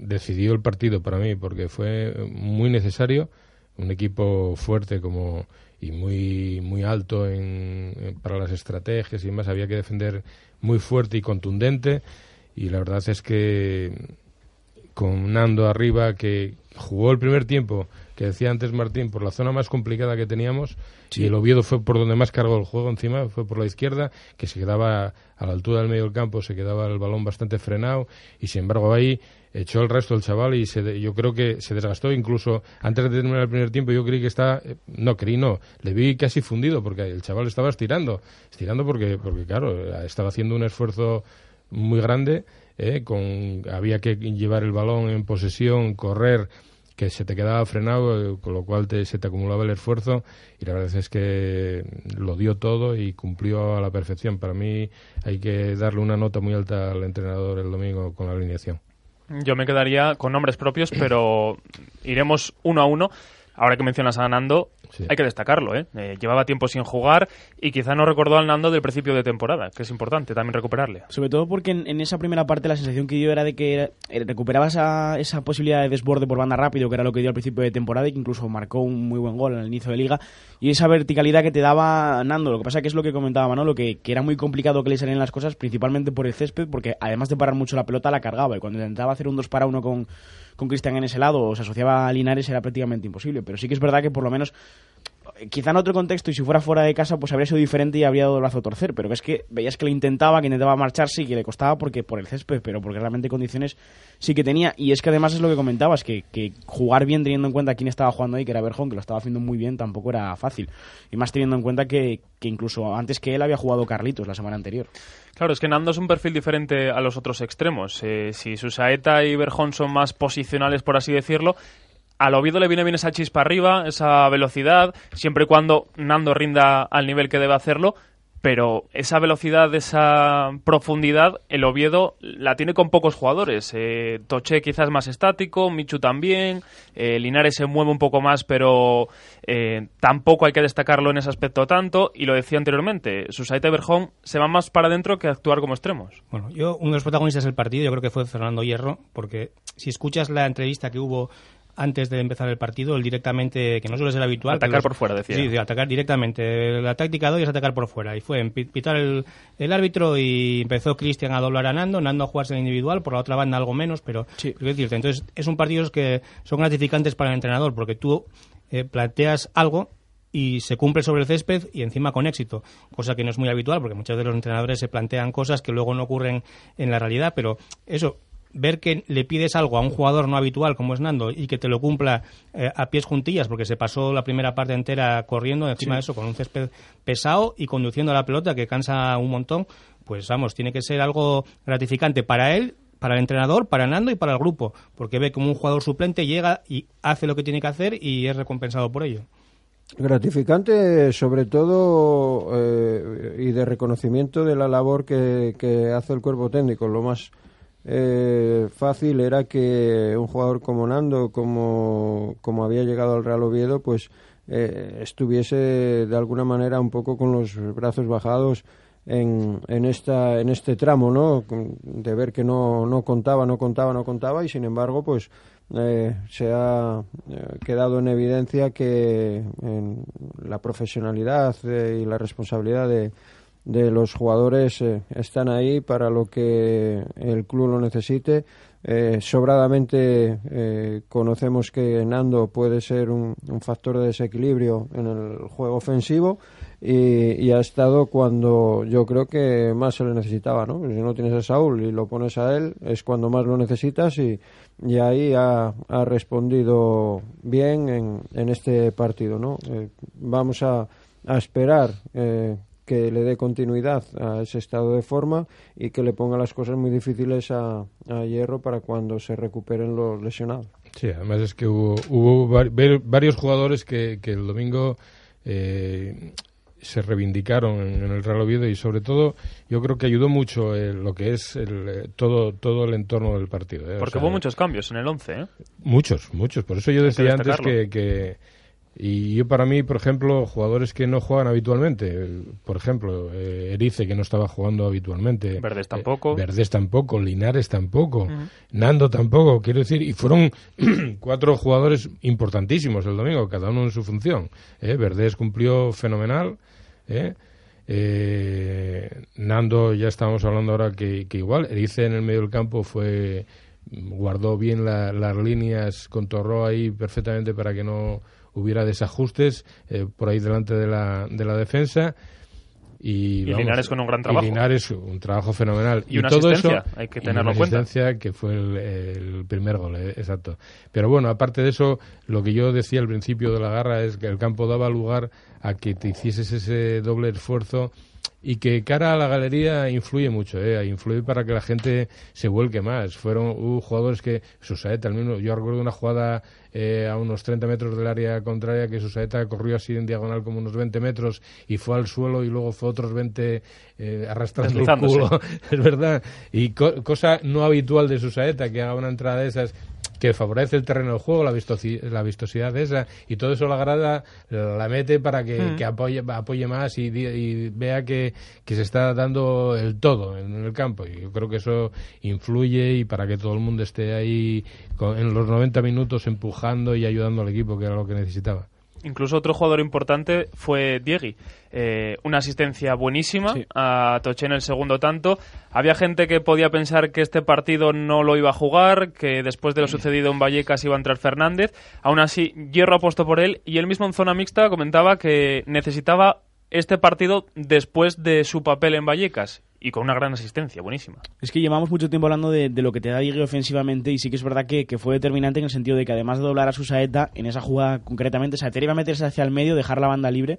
decidió el partido para mí porque fue muy necesario. Un equipo fuerte como y muy muy alto en, para las estrategias y más había que defender muy fuerte y contundente. Y la verdad es que con Nando arriba que jugó el primer tiempo que decía antes Martín, por la zona más complicada que teníamos, y el Oviedo fue por donde más cargó el juego encima, fue por la izquierda, que se quedaba a la altura del medio del campo, se quedaba el balón bastante frenado, y sin embargo ahí echó el resto el chaval y se, yo creo que se desgastó incluso antes de terminar el primer tiempo yo creí que está eh, no creí no le vi casi fundido porque el chaval estaba estirando estirando porque porque claro estaba haciendo un esfuerzo muy grande eh, con había que llevar el balón en posesión correr que se te quedaba frenado, con lo cual se te acumulaba el esfuerzo y la verdad es que lo dio todo y cumplió a la perfección. Para mí hay que darle una nota muy alta al entrenador el domingo con la alineación. Yo me quedaría con nombres propios, pero iremos uno a uno. Ahora que mencionas a Nando, hay que destacarlo, ¿eh? ¿eh? Llevaba tiempo sin jugar y quizá no recordó al Nando del principio de temporada, que es importante también recuperarle. Sobre todo porque en, esa primera parte la sensación que dio era de que recuperaba esa, esa, posibilidad de desborde por banda rápido, que era lo que dio al principio de temporada y que incluso marcó un muy buen gol en el inicio de liga. Y esa verticalidad que te daba Nando. Lo que pasa que es lo que comentaba Manolo, que, que era muy complicado que le salieran las cosas, principalmente por el césped, porque además de parar mucho la pelota, la cargaba. Y cuando intentaba hacer un 2 para 1 con, con Cristian en ese lado o se asociaba a Linares era prácticamente imposible. Pero sí que es verdad que por lo menos quizá en otro contexto y si fuera fuera de casa pues habría sido diferente y habría dado el brazo torcer, pero es que veías que lo intentaba, que intentaba marcharse y que le costaba porque por el césped, pero porque realmente condiciones sí que tenía y es que además es lo que comentabas, que, que jugar bien teniendo en cuenta quién estaba jugando ahí, que era Berjón, que lo estaba haciendo muy bien, tampoco era fácil y más teniendo en cuenta que, que incluso antes que él había jugado Carlitos la semana anterior. Claro, es que Nando es un perfil diferente a los otros extremos. Eh, si Susaeta y Berjón son más posicionales, por así decirlo, al Oviedo le viene bien esa chispa arriba, esa velocidad, siempre y cuando Nando rinda al nivel que debe hacerlo, pero esa velocidad, esa profundidad, el Oviedo la tiene con pocos jugadores. Eh, Toche quizás más estático, Michu también, eh, Linares se mueve un poco más, pero eh, tampoco hay que destacarlo en ese aspecto tanto. Y lo decía anteriormente, Susaita y Berjón se van más para adentro que actuar como extremos. Bueno, yo, uno de los protagonistas del partido, yo creo que fue Fernando Hierro, porque si escuchas la entrevista que hubo antes de empezar el partido, el directamente, que no suele ser habitual. Atacar por fuera, decía. Sí, atacar directamente. La táctica de hoy es atacar por fuera. Y fue pitar el, el árbitro y empezó Cristian a doblar a Nando, Nando a jugarse en individual, por la otra banda algo menos, pero sí. decirte. Entonces, es un partido que son gratificantes para el entrenador, porque tú eh, planteas algo y se cumple sobre el césped y encima con éxito, cosa que no es muy habitual porque muchos de los entrenadores se plantean cosas que luego no ocurren en la realidad, pero eso ver que le pides algo a un jugador no habitual como es Nando y que te lo cumpla eh, a pies juntillas porque se pasó la primera parte entera corriendo encima de eso con un césped pesado y conduciendo la pelota que cansa un montón, pues vamos, tiene que ser algo gratificante para él para el entrenador, para Nando y para el grupo, porque ve como un jugador suplente llega y hace lo que tiene que hacer y es recompensado por ello. Gratificante, sobre todo, eh, y de reconocimiento de la labor que, que hace el cuerpo técnico. Lo más eh, fácil era que un jugador como Nando, como, como había llegado al Real Oviedo, pues eh, estuviese de alguna manera un poco con los brazos bajados en, en, esta, en este tramo, ¿no? De ver que no, no contaba, no contaba, no contaba y sin embargo, pues eh, se ha eh, quedado en evidencia que en la profesionalidad y la responsabilidad de de los jugadores eh, están ahí para lo que el club lo necesite. Eh, sobradamente eh, conocemos que Nando puede ser un, factor de desequilibrio en el juego ofensivo y, ha estado cuando yo creo que más se le necesitaba. ¿no? Si no tienes a Saúl y lo pones a él, es cuando más lo necesitas y, y ahí ha, ha, respondido bien en, en este partido. ¿no? vamos a, a esperar que le dé continuidad a ese estado de forma y que le ponga las cosas muy difíciles a, Hierro para cuando se recuperen los lesionados. Sí, además es que hubo, hubo varios jugadores que, el domingo eh, se reivindicaron en, el Real Oviedo y sobre todo yo creo que ayudó mucho lo que es el, eh, todo todo el entorno del partido. ¿eh? Porque hubo muchos cambios en el 11, ¿eh? Muchos, muchos. Por eso yo decía antes que y yo para mí, por ejemplo, jugadores que no juegan habitualmente, por ejemplo, eh, Erice que no estaba jugando habitualmente. Verdes tampoco. Eh, Verdes tampoco, Linares tampoco, Nando tampoco, quiero decir, y fueron cuatro jugadores importantísimos el domingo, cada uno en su función. ¿eh? Verdes cumplió fenomenal. ¿eh? Eh, Nando, ya estábamos hablando ahora que, que, igual, Erice en el medio del campo fue guardó bien las líneas, contorró ahí perfectamente para que no hubiera desajustes eh, por ahí delante de la, de la defensa. Y, Y Linares con un gran trabajo. Y Linares, un trabajo fenomenal. Y una todo asistencia, eso, hay que tenerlo en cuenta. que fue el, el primer gol, eh, exacto. Pero bueno, aparte de eso, lo que yo decía al principio de la garra es que el campo daba lugar a que te hicieses ese doble esfuerzo y que cara a la galería influye mucho, ¿eh? influye para que la gente se vuelque más. Fueron hubo jugadores que, Susaeta, al mismo, yo recuerdo una jugada eh, a unos 30 metros del área contraria que Susaeta corrió así en diagonal como unos 20 metros y fue al suelo y luego fue otros 20 eh, arrastrando el culo, es verdad. Y co- cosa no habitual de Susaeta, que haga una entrada de esas que favorece el terreno del juego, la, la vistosidad esa, y todo eso la grada la mete para que, Mm. que apoye, apoye más y, y vea que, que se está dando el todo en el campo. Y yo creo que eso influye y para que todo el mundo esté ahí con- en los 90 minutos empujando y ayudando al equipo, que era lo que necesitaba. Incluso otro jugador importante fue Diegui. Eh, una asistencia buenísima a Toché en el segundo tanto. Había gente que podía pensar que este partido no lo iba a jugar, que después de lo sucedido en Vallecas iba a entrar Fernández. Aún así, Hierro apostó por él y él mismo en zona mixta comentaba que necesitaba este partido después de su papel en Vallecas y con una gran asistencia, buenísima. Es que llevamos mucho tiempo hablando de, lo que te da Diego ofensivamente y sí que es verdad que, que fue determinante en el sentido de que además de doblar a su saeta, en esa jugada concretamente, Saeta iba a meterse hacia el medio, dejar la banda libre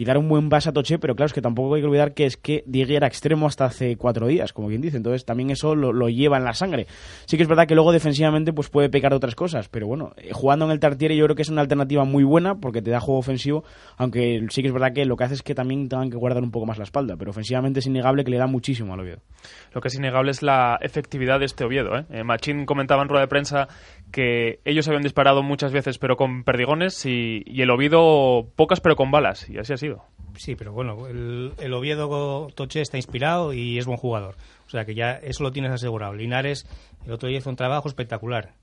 y dar un buen pase a Toché, pero claro, es que tampoco hay que olvidar que es que Diego era extremo hasta hace cuatro días, como quien dice, entonces también eso lo, lo lleva en la sangre. Sí que es verdad que luego defensivamente pues puede pecar de otras cosas, pero bueno, eh, jugando en el Tartiere yo creo que es una alternativa muy buena porque te da juego ofensivo, aunque sí que es verdad que lo que hace es que también tengan que guardar un poco más la espalda, pero ofensivamente es innegable que le da muchísimo al Oviedo. Lo que es innegable es la efectividad de este Oviedo. ¿eh? Eh, Machín comentaba en rueda de prensa que ellos habían disparado muchas veces pero con perdigones y, el Oviedo pocas pero con balas y así ha sido. Sí, pero bueno, el, el Oviedo Toche está inspirado y es buen jugador. O sea que ya eso lo tienes asegurado. Linares el otro día hizo un trabajo espectacular.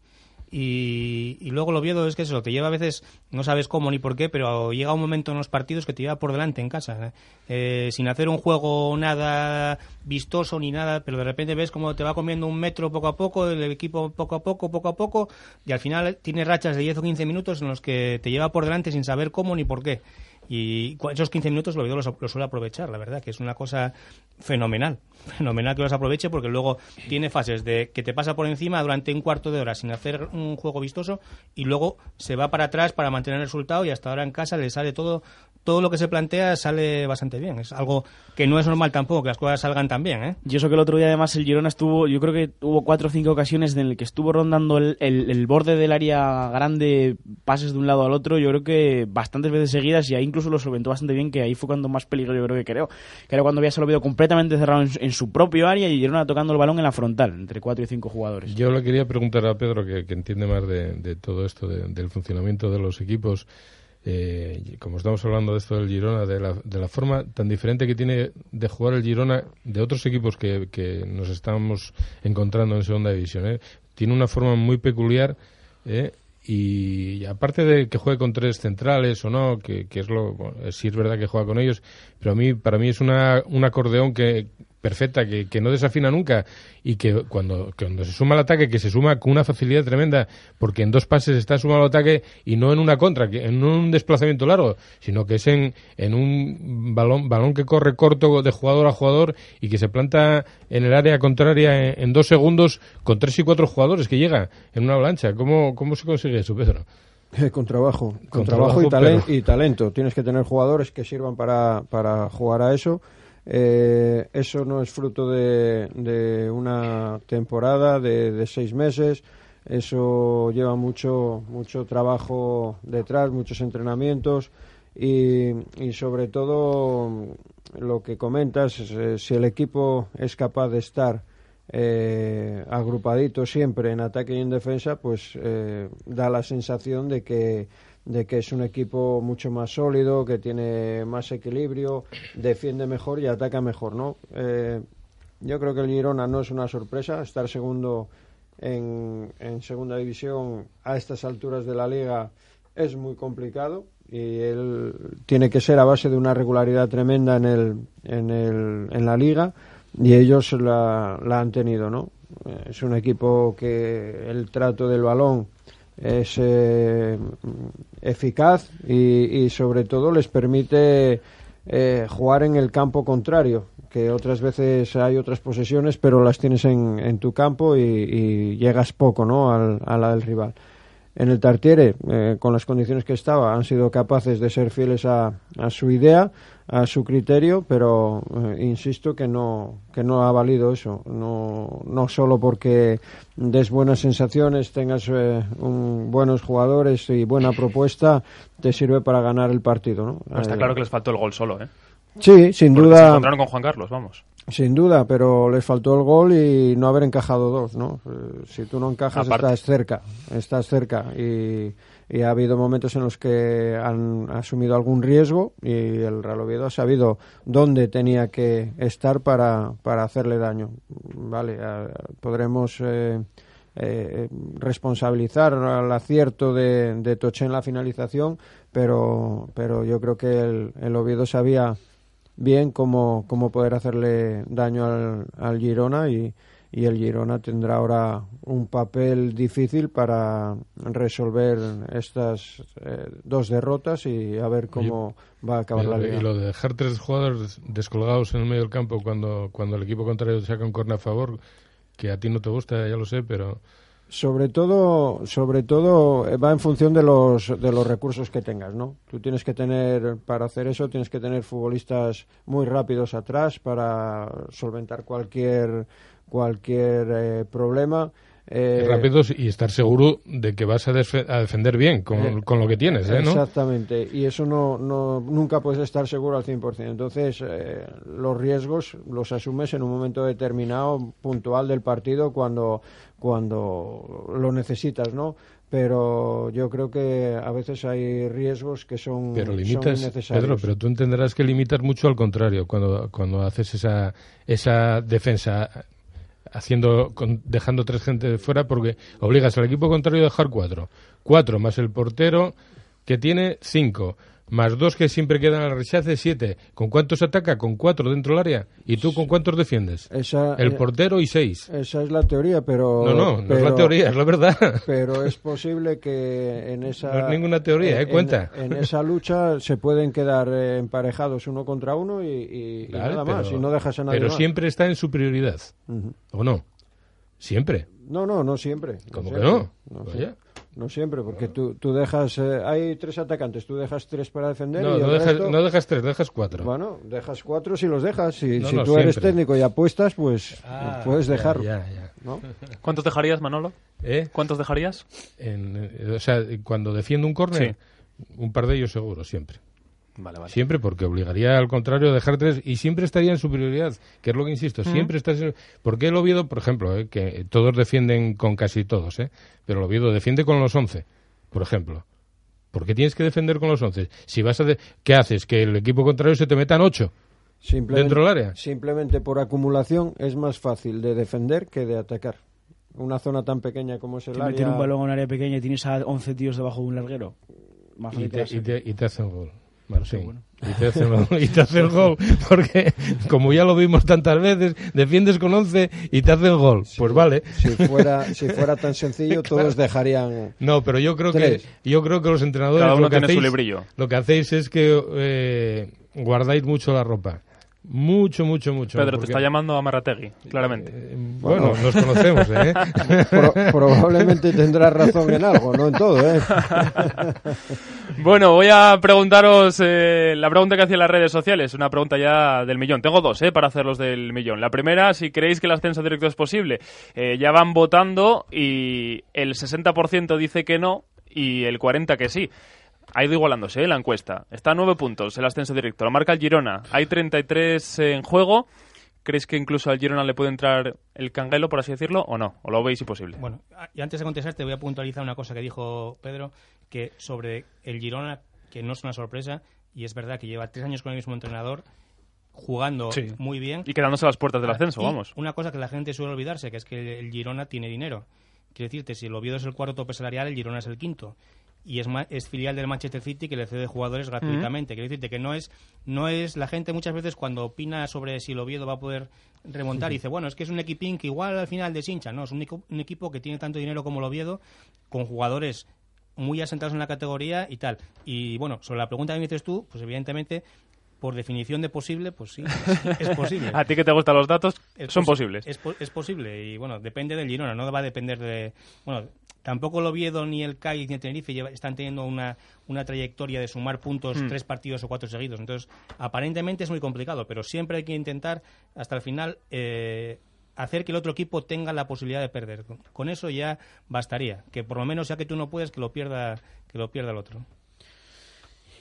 Y, y luego el Oviedo es que eso, te lleva a veces, no sabes cómo ni por qué, pero llega un momento en los partidos que te lleva por delante en casa. ¿eh? Eh, sin hacer un juego nada vistoso ni nada, pero de repente ves cómo te va comiendo un metro poco a poco, el equipo poco a poco, poco a poco, y al final tiene rachas de 10 o 15 minutos en los que te lleva por delante sin saber cómo ni por qué. Y esos 15 minutos el Oviedo los, los suele aprovechar, la verdad, que es una cosa fenomenal. Fenomenal que los aproveche porque luego tiene fases de que te pasa por encima durante un cuarto de hora sin hacer un juego vistoso y luego se va para atrás para mantener el resultado y hasta ahora en casa le sale todo todo lo que se plantea sale bastante bien. Es algo que no es normal tampoco, que las cosas salgan tan bien, ¿eh? Y eso que el otro día además el Girona estuvo, yo creo que hubo cuatro o cinco ocasiones en el que estuvo rondando el, el- el borde del área grande, pases de un lado al otro, yo creo que bastantes veces seguidas y ahí incluso lo solventó bastante bien, que ahí fue cuando más peligro yo creo que creo, que era cuando había solo habido completamente cerrado en, su- en su propio área y Girona tocando el balón en la frontal, entre cuatro y cinco jugadores. Yo le quería preguntar a Pedro, que, que entiende más de, de todo esto, de- del funcionamiento de los equipos, eh, como estamos hablando de esto del Girona, de la, de la forma tan diferente que tiene de jugar el Girona de otros equipos que, nos estamos encontrando en segunda división. ¿eh? Tiene una forma muy peculiar. ¿eh? Y aparte de que juegue con tres centrales o no, que, que es lo, bueno, sí es verdad que juega con ellos, pero a mí, para mí es una, un acordeón que perfecta, que, que no desafina nunca y que cuando, cuando se suma al ataque, que se suma con una facilidad tremenda, porque en dos pases está sumado al ataque y no en una contra, que en un desplazamiento largo, sino que es en, en un balón, balón que corre corto de jugador a jugador y que se planta en el área contraria en, en dos segundos con tres y cuatro jugadores que llega en una avalancha. ¿Cómo, cómo se consigue eso, Pedro? Con trabajo, con, Con trabajo, y, trabajo, talen- pero- y talento. Tienes que tener jugadores que sirvan para, para jugar a eso. Eh, eso no es fruto de, una temporada de, de seis meses. Eso lleva mucho, mucho trabajo detrás, muchos entrenamientos y, y sobre todo lo que comentas, eh, si el equipo es capaz de estar eh, agrupadito siempre en ataque y en defensa, pues eh, da la sensación de que, de que es un equipo mucho más sólido, que tiene más equilibrio, defiende mejor y ataca mejor, ¿no? Eh, yo creo que el Girona no es una sorpresa, estar segundo en, en segunda división a estas alturas de la liga es muy complicado y él tiene que ser a base de una regularidad tremenda en, el, en, el, en la liga y ellos la, la han tenido, ¿no? Eh, Es un equipo que el trato del balón es eh, eficaz y, y sobre todo les permite eh, jugar en el campo contrario, que otras veces hay otras posesiones, pero las tienes en, en tu campo y, y llegas poco ¿no? Al, a la del rival. En el Tartiere, eh, con las condiciones que estaba, han sido capaces de ser fieles a, a su idea, a su criterio, pero eh, insisto que no, que no ha valido eso. No, no solo porque des buenas sensaciones, tengas eh, un, buenos jugadores y buena propuesta, te sirve para ganar el partido. ¿no? Está Eh, claro que les faltó el gol solo, ¿eh? Sí, sin Porque duda. Se encontraron con Juan Carlos, vamos. Sin duda, pero les faltó el gol y no haber encajado dos, ¿no? Eh, Si tú no encajas, Aparte. estás cerca, estás cerca. Y, y ha habido momentos en los que han asumido algún riesgo y el Real Oviedo ha sabido dónde tenía que estar para, para hacerle daño. Vale, podremos eh, eh, responsabilizar al acierto de, de Toché en la finalización, pero, pero yo creo que el, el Oviedo sabía bien cómo, cómo poder hacerle daño al, al Girona y, y el Girona tendrá ahora un papel difícil para resolver estas eh, dos derrotas y a ver cómo va a acabar la liga. Y lo de dejar tres jugadores descolgados en el medio del campo cuando, cuando el equipo contrario saca un corner a favor, que a ti no te gusta, ya lo sé, pero Sobre todo, sobre todo eh, va en función de los de los recursos que tengas, ¿no? Tú tienes que tener para hacer eso tienes que tener futbolistas muy rápidos atrás para solventar cualquier cualquier eh, problema. Eh, rápidos y estar seguro de que vas a, defender bien con, Eh, con lo que tienes, ¿eh? ¿no? Exactamente, y eso no, no nunca puedes estar seguro al 100%. Entonces, eh, los riesgos los asumes en un momento determinado, puntual del partido, cuando, cuando lo necesitas, ¿no? Pero yo creo que a veces hay riesgos que son, Pero son limitas, innecesarios. Pedro, pero tú entenderás que limitas mucho al contrario cuando, cuando haces esa, esa defensa haciendo con- dejando tres gente de fuera porque obligas al equipo contrario a dejar cuatro. Cuatro más el portero que tiene cinco. Más dos que siempre quedan al rechace, siete. ¿Con cuántos ataca? Con cuatro dentro del área. ¿Y tú con cuántos defiendes? Esa- el eh, portero y seis. Esa es la teoría, pero... No, no, no es la pero- teoría, es la verdad. Pero es posible que en esa... No es ninguna teoría, ¿eh? en- Cuenta. En, esa lucha se pueden quedar eh, emparejados uno contra uno y, y- y Vale, nada más, pero- y no dejas a nadie Pero más. siempre está en superioridad. Ujú. ¿O no? Siempre. No, no, no siempre. no ¿Cómo que siempre. no? No, Vaya. No siempre, porque tú, tú dejas... eh, hay tres atacantes, tú dejas tres para defender No, y no dejas, resto- no dejas tres, dejas cuatro. Bueno, dejas cuatro si los dejas. Si, No, si no, tú eres técnico y apuestas, pues Ah, puedes ya, dejar. ya, ya. ¿no? ¿Cuántos dejarías, Manolo? ¿Eh? ¿Cuántos dejarías? En, eh, o sea, cuando defiendo un córner, un par de ellos seguro, siempre. Vale, vale. Siempre, porque obligaría al contrario a dejar tres y siempre estaría en superioridad, que es lo que insisto, Mm. siempre estás en... Porque el Oviedo, por ejemplo, eh, que todos defienden con casi todos, ¿eh? pero el Oviedo defiende con los 11, por ejemplo. ¿Por qué tienes que defender con los 11? Si vas a de- ¿Qué haces? ¿Que el equipo contrario se te metan 8 Simplemente, dentro del área? Simplemente por acumulación es más fácil de defender que de atacar. Una zona tan pequeña como es el área... meter un balón a un área pequeña y tienes a 11 tíos debajo de un larguero. Más Y te, te, y te hacen gol. Martín. bueno. Y te y te hacen gol. Porque, como ya lo vimos tantas veces, defiendes con 11 y te hacen gol. Pues vale. Si fuera, si fuera tan sencillo, Claro. todos dejarían... No, pero yo creo Tres. que yo creo que los entrenadores Cada uno lo que tiene su hacéis, librillo. lo que hacéis es que eh, guardáis mucho la ropa. Mucho, mucho, mucho. Pedro, te está llamando a Marrategui, claramente. Bueno, nos conocemos, ¿eh? Pro- probablemente tendrás razón en algo, no en todo, ¿eh? Bueno, voy a preguntaros eh, la pregunta que hacía en las redes sociales, una pregunta ya del millón. Tengo dos eh, para hacerlos del millón. La primera, si creéis que el ascenso directo es posible. Eh, ya van votando y el 60% dice que no y el 40% que sí. Ha ido igualándose eh, la encuesta. Está a nueve puntos el ascenso directo. Lo marca el Girona. Hay 33 en juego. ¿Creéis que incluso al Girona le puede entrar el canguelo, por así decirlo, o no? ¿O lo veis imposible? Bueno, y antes de contestarte voy a puntualizar una cosa que dijo Pedro, que sobre el Girona, que no es una sorpresa, y es verdad que lleva tres años con el mismo entrenador, jugando Sí. muy bien. Y quedándose a las puertas del Ah, ascenso, y vamos. Una cosa que la gente suele olvidarse, que es que el Girona tiene dinero. Quiero decirte, si el Oviedo es el cuarto tope salarial, el Girona es el quinto. Y es, es filial del Manchester City que le cede jugadores gratuitamente. Quiero decirte que no es, no es la gente muchas veces cuando opina sobre si el Oviedo va a poder remontar, dice, bueno, es que es un equipín que igual al final deshincha. No, es un, equipo- un equipo que tiene tanto dinero como el Oviedo, con jugadores muy asentados en la categoría y tal. Y bueno, sobre la pregunta que me dices tú, pues evidentemente por definición de posible, pues sí, es posible. A ti que te gustan los datos, Es son posi- posibles. Es, po- es posible y bueno, depende del Girona, no va a depender de... Bueno, tampoco el Oviedo ni el Cádiz ni el Tenerife lleva- están teniendo una, una trayectoria de sumar puntos Mm. tres partidos o cuatro seguidos. Entonces, aparentemente es muy complicado, pero siempre hay que intentar hasta el final eh, hacer que el otro equipo tenga la posibilidad de perder. Con- Con eso ya bastaría, que por lo menos ya que tú no puedes, que lo pierda, que lo pierda el otro.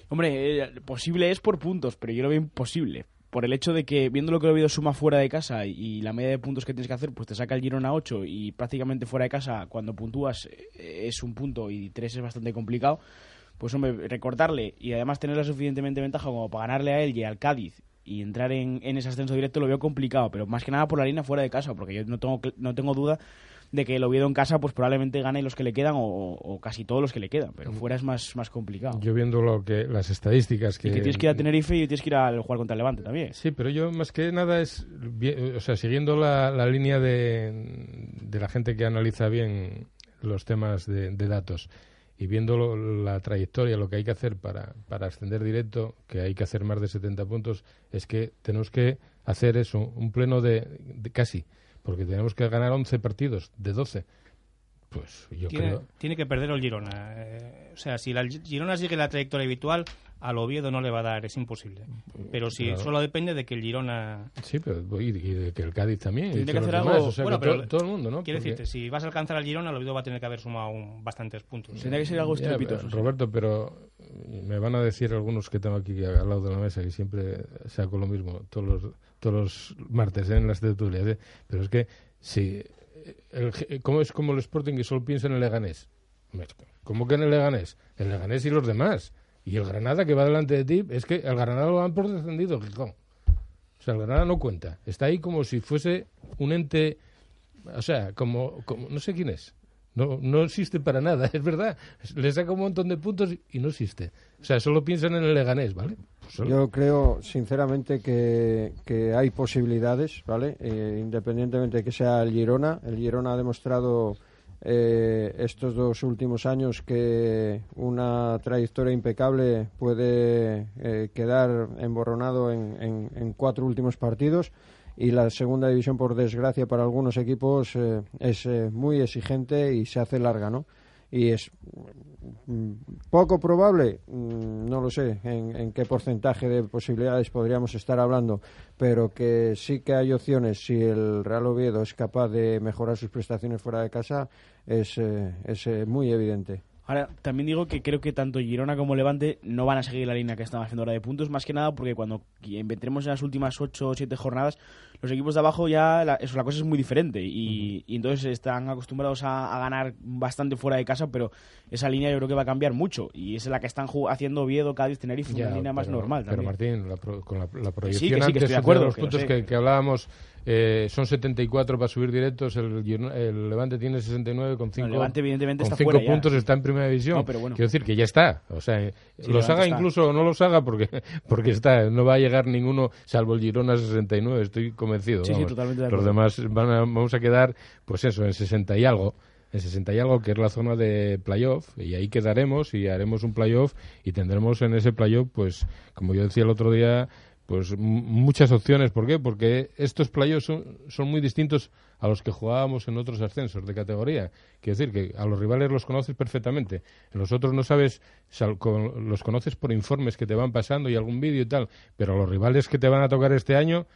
Hombre, eh, posible es por puntos, pero yo lo veo imposible. Por el hecho de que, viendo lo que el Oviedo suma fuera de casa y, la media de puntos que tienes que hacer, pues te saca el Girona 8 y prácticamente fuera de casa, cuando puntúas, eh, es un punto y tres es bastante complicado. Pues, hombre, recortarle y además tener la suficientemente ventaja como para ganarle a él y al Cádiz y entrar en, en ese ascenso directo lo veo complicado, pero más que nada por la línea fuera de casa, porque yo no tengo, no tengo duda de que el Oviedo en casa pues probablemente gane los que le quedan o, o casi todos los que le quedan, pero fuera es más, más complicado. Yo viendo lo que las estadísticas que Y que tienes que ir a Tenerife y tienes que ir a jugar contra el Levante también. Sí, pero yo más que nada es, o sea, siguiendo la, la línea de, de la gente que analiza bien los temas de, de datos y viendo lo- la trayectoria, lo que hay que hacer para, para ascender directo, que hay que hacer más de 70 puntos, es que tenemos que hacer eso, un pleno de, de casi, porque tenemos que ganar 11 partidos de 12. Pues yo tiene, creo... tiene que perder el Girona. Eh, o sea, si la el Girona sigue la trayectoria habitual, al Oviedo no le va a dar, es imposible. Pero si Claro. solo depende de que el Girona... Sí, pero y, y de que el Cádiz también. Tiene que que hacer demás, algo... o sea, bueno, que pero to- todo el mundo, ¿no? Quiero Porque- decirte, si vas a alcanzar al Girona, el Oviedo va a tener que haber sumado un- bastantes puntos. Ya, pero, Roberto, pero me van a decir algunos que tengo aquí al lado de la mesa que siempre saco lo mismo todos los, todos los martes ¿eh? en las tertulias, ¿eh? pero es que si el, ¿cómo es como el Sporting que solo piensa en el Leganés? ¿Cómo que en el Leganés? El Leganés y los demás. Y el Granada que va delante de ti, es que el Granada lo dan por descendido, Gijón. O sea, el Granada no cuenta. Está ahí como si fuese un ente, o sea, como, como no sé quién es. No, no existe para nada, es verdad. Le saca un montón de puntos y no existe. O sea, solo piensan en el Leganés, ¿vale? Pues Yo creo, sinceramente, que, hay posibilidades, ¿vale? Eh, independientemente de que sea el Girona. El Girona ha demostrado eh, estos dos últimos años que una trayectoria impecable puede eh, quedar emborronado en, cuatro últimos partidos. Y la segunda división, por desgracia, para algunos equipos eh, es muy exigente y se hace larga, ¿no? Y es mm, poco probable, mm, no lo sé en, en qué porcentaje de posibilidades podríamos estar hablando, pero que sí que hay opciones si el Real Oviedo es capaz de mejorar sus prestaciones fuera de casa, es, eh, es eh, muy evidente. Ahora, también digo que creo que tanto Girona como Levante no van a seguir la línea que están haciendo ahora de puntos, más que nada porque cuando entremos en las últimas 8 o 7 jornadas, los equipos de abajo ya la, eso, la cosa es muy diferente y, y entonces están acostumbrados a, a ganar bastante fuera de casa, pero esa línea yo creo que va a cambiar mucho y es la que están haciendo Oviedo, Cádiz, Tenerife, Ya, una línea más normal. Pero también. Martín, la pro- con la, la Que proyección sí, que sí, que antes de los puntos que, que hablábamos, eh, son 74 para subir directos, el, el Levante tiene 69 con 5 el Levante, evidentemente, con está cinco fuera ya. puntos, está en primera división. No, pero bueno. Quiero decir que ya está. O sea, eh, Sí, los haga está. incluso o no los haga porque, porque está. No va a llegar ninguno, salvo el Girona a 69, estoy convencido. Sí, totalmente de Los demás van a- vamos a quedar, pues eso, en 60 y algo. En 60 y algo, que es la zona de playoff, y ahí quedaremos y haremos un playoff y tendremos en ese playoff, pues, como yo decía el otro día, pues muchas opciones. ¿Por qué? Porque estos playoffs son, son muy distintos a los que jugábamos en otros ascensos de categoría. Quiero decir que a los rivales los conoces perfectamente. En los otros no sabes, sal- con- los conoces por informes que te van pasando y algún vídeo y tal. Pero a los rivales que te van a tocar este año,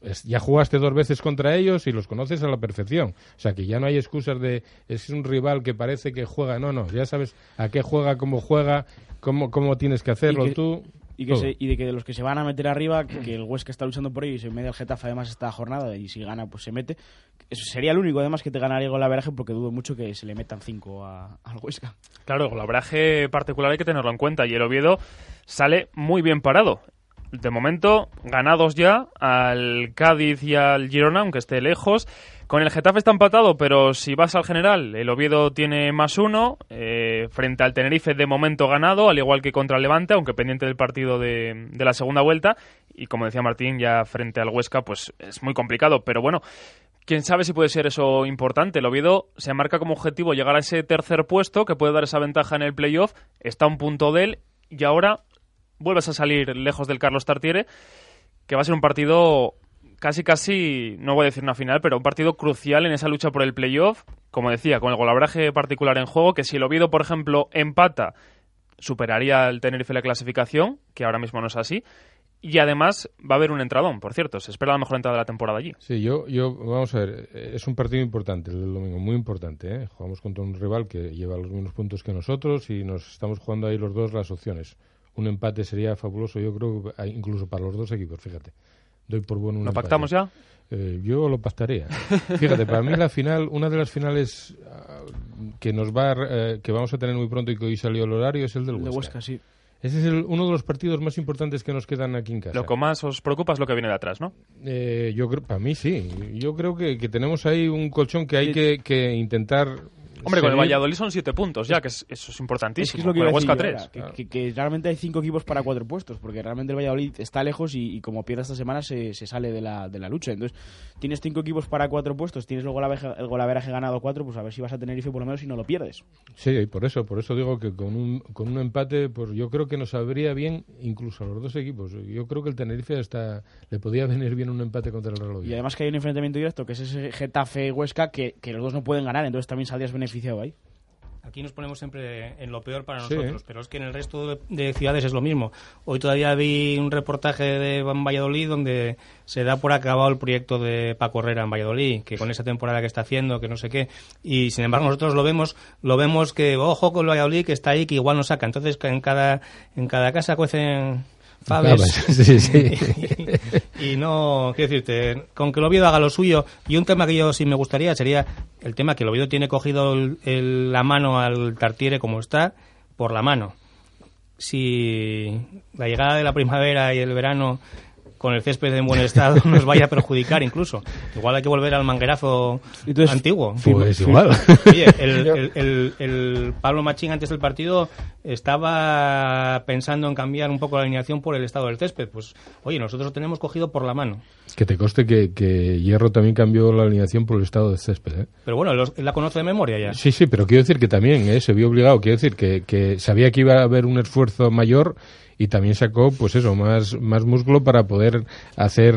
es- ya jugaste dos veces contra ellos y los conoces a la perfección. O sea, que ya no hay excusas de es un rival que parece que juega. No, no, ya sabes a qué juega, cómo juega, cómo, cómo tienes que hacerlo Y que- tú. Y, que se- y de que de los que se van a meter arriba, que, el Huesca está luchando por ello y se mete el Getafe además esta jornada y si gana pues se mete. Eso sería el único además que te ganaría con la veraje porque dudo mucho que se le metan cinco a- al Huesca. Claro, el golabraje particular hay que tenerlo en cuenta y el Oviedo sale muy bien parado. De momento, ganados ya al Cádiz y al Girona, aunque esté lejos. Con el Getafe está empatado, pero si vas al general, el Oviedo tiene más uno. eh, frente al Tenerife, de momento ganado, al igual que contra el Levante, aunque pendiente del partido de, de la segunda vuelta. Y como decía Martín, ya frente al Huesca, pues es muy complicado. Pero bueno, quién sabe si puede ser eso importante. El Oviedo se marca como objetivo llegar a ese tercer puesto que puede dar esa ventaja en el playoff. Está a un punto de él y ahora vuelves a salir lejos del Carlos Tartiere, que va a ser un partido casi casi, no voy a decir una final, pero un partido crucial en esa lucha por el playoff, como decía, con el golabraje particular en juego, que si el Oviedo, por ejemplo, empata, superaría el Tenerife la clasificación, que ahora mismo no es así, y además va a haber un entradón, por cierto. Se espera la mejor entrada de la temporada allí. Sí, yo, yo vamos a ver, es un partido importante el domingo, muy importante. ¿eh? Jugamos contra un rival que lleva los mismos puntos que nosotros y nos estamos jugando ahí los dos las opciones. Un empate sería fabuloso, yo creo, incluso para los dos equipos, fíjate. Doy por bueno un ¿Lo pactamos ya? Eh, yo lo pactaría. Fíjate, para mí la final, una de las finales ah, que nos va, eh, que vamos a tener muy pronto y que hoy salió el horario es el del Huesca. De Huesca, sí. Ese es uno de los partidos más importantes que nos quedan aquí en casa. Lo que más os preocupa es lo que viene de atrás, ¿no? Eh, yo creo, para mí sí. Yo creo que, tenemos ahí un colchón que hay que, que intentar Hombre, con el Valladolid son siete puntos ya, que eso es importantísimo. Es, lo que con el Huesca tres. que, realmente hay cinco equipos para cuatro puestos, porque realmente el Valladolid está lejos y, como pierde esta semana se, sale de la, de la, lucha. Entonces, tienes cinco equipos para cuatro puestos, tienes el golaveraje, ganado cuatro, pues a ver si vas a tener IFE por lo menos y no lo pierdes. Sí, por eso, por eso digo que con un, con un empate, pues yo creo que nos sabría bien incluso a los dos equipos. Yo creo que el Tenerife hasta le podía venir bien un empate contra el Real Y además que hay un enfrentamiento directo, que es ese Getafe-Huesca, que, que los dos no pueden ganar, entonces también saldrías beneficiado ahí. Aquí nos ponemos siempre en lo peor para nosotros, pero es que en el resto de, ciudades es lo mismo. Hoy todavía vi un reportaje de Valladolid donde se da por acabado el proyecto de Paco Herrera en Valladolid, que con esa temporada que está haciendo, que no sé qué, y sin embargo nosotros lo vemos, lo vemos que ojo con el Valladolid que está ahí, que igual nos saca. Entonces en cada en cada casa cuecen y, no, quiero decirte, con que el Oviedo haga lo suyo. Y un tema que yo sí me gustaría sería el tema que el Oviedo tiene cogido la mano al Tartiere como está, por la mano. Si la llegada de la primavera y el verano con el césped en buen estado nos vaya a perjudicar incluso. Igual hay que volver al manguerazo antiguo. Pues igual. Oye, el, Pablo Machín antes del partido estaba pensando en cambiar un poco la alineación por el estado del césped. Pues, oye, nosotros lo tenemos cogido por la mano. Que te coste que, Hierro también cambió la alineación por el estado del césped. ¿eh? Pero bueno, él la conoce de memoria ya. Sí, sí, pero quiero decir que también ¿eh? se vio obligado. Quiero decir que, que sabía que iba a haber un esfuerzo mayor y también sacó, pues eso, más, más músculo para poder hacer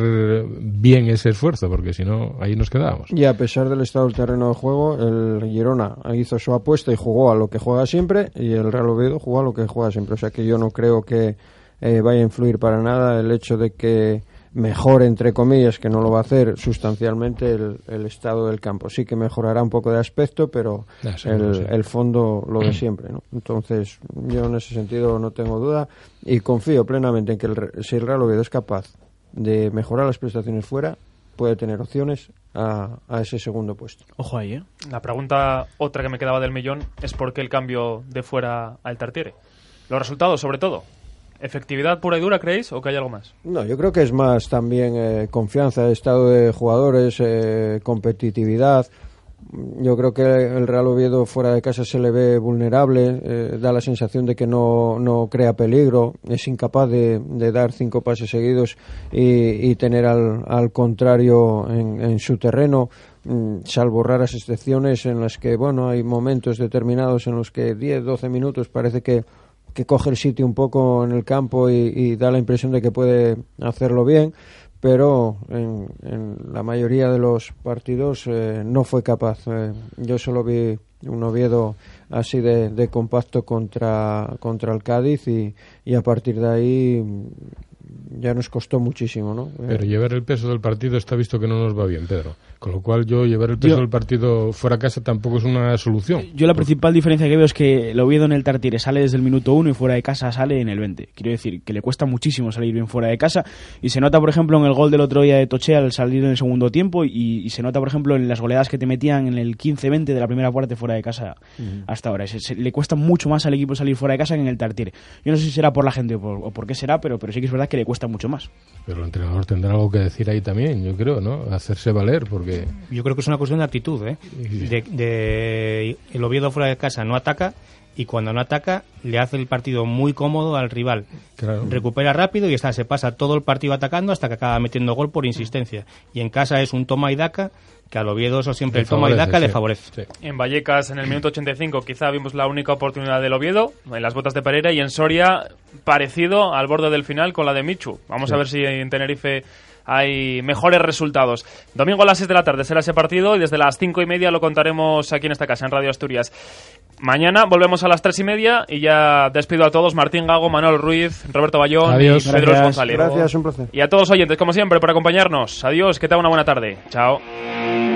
bien ese esfuerzo, porque si no, ahí nos quedábamos. Y a pesar del estado del terreno de juego, el Girona hizo su apuesta y jugó a lo que juega siempre, y el Real Oviedo jugó a lo que juega siempre. O sea que yo no creo que eh, vaya a influir para nada el hecho de que mejor, entre comillas, que no lo va a hacer sustancialmente el, estado del campo. Sí que mejorará un poco de aspecto, pero el, fondo lo de siempre. ¿no? Entonces, yo en ese sentido no tengo duda y confío plenamente en que el, si el Real Oviedo es capaz de mejorar las prestaciones fuera, puede tener opciones a, a, ese segundo puesto. Ojo ahí, ¿eh? La pregunta otra que me quedaba del millón es por qué el cambio de fuera al Tartiere. Los resultados, sobre todo. ¿Efectividad pura y dura, creéis, o que hay algo más? No, yo creo que es más también eh, confianza, estado de jugadores, eh, competitividad. Yo creo que el Real Oviedo fuera de casa se le ve vulnerable, eh, da la sensación de que no, no crea peligro, es incapaz de, dar cinco pases seguidos y, tener al, al contrario en, en, su terreno, mm, salvo raras excepciones en las que, bueno, hay momentos determinados en los que 10, 12 minutos parece que que coge el sitio un poco en el campo y, da la impresión de que puede hacerlo bien, pero en, la mayoría de los partidos eh, no fue capaz. Eh, yo solo vi un Oviedo así de, compacto contra, contra el Cádiz y, y, a partir de ahí ya nos costó muchísimo, ¿no? Pero llevar el peso del partido está visto que no nos va bien, Pedro. Con lo cual yo llevar el peso del partido fuera a casa tampoco es una solución. Yo la principal diferencia que veo es que el Oviedo en el Tartire sale desde el minuto 1 y fuera de casa sale en el 20. Quiero decir que le cuesta muchísimo salir bien fuera de casa y se nota, por ejemplo, en el gol del otro día de Toche al salir en el segundo tiempo y, se nota, por ejemplo, en las goleadas que te metían en el 15-20 de la primera parte fuera de casa hasta ahora. le cuesta mucho más al equipo salir fuera de casa que en el Tartire. Yo no sé si será por la gente o por, o por qué será, pero, pero sí que es verdad que le cuesta mucho más. Pero el entrenador tendrá algo que decir ahí también, yo creo, ¿no? Hacerse valer, porque... Yo creo que es una cuestión de actitud, ¿eh? De, el Oviedo fuera de casa no ataca y cuando no ataca le hace el partido muy cómodo al rival. Recupera rápido y está, se pasa todo el partido atacando hasta que acaba metiendo gol por insistencia. Y en casa es un toma y daca que al Oviedo eso siempre Le el toma y daca le sí. favorece. En Vallecas, en el minuto 85, quizá vimos la única oportunidad del Oviedo, en las botas de Pereira, y en Soria, parecido al borde del final con la de Michu. Vamos Sí. a ver si en Tenerife hay mejores resultados. Domingo a las 6 de la tarde será ese partido y desde las 5 y media lo contaremos aquí en esta casa, en Radio Asturias. Mañana volvemos a las 3 y media y ya despido a todos, Martín Gago, Manuel Ruiz, Roberto Bayón Adiós. y Pedro Gracias. González. Gracias, un placer. Y a todos los oyentes, como siempre, por acompañarnos. Adiós, que tengan una buena tarde. Chao.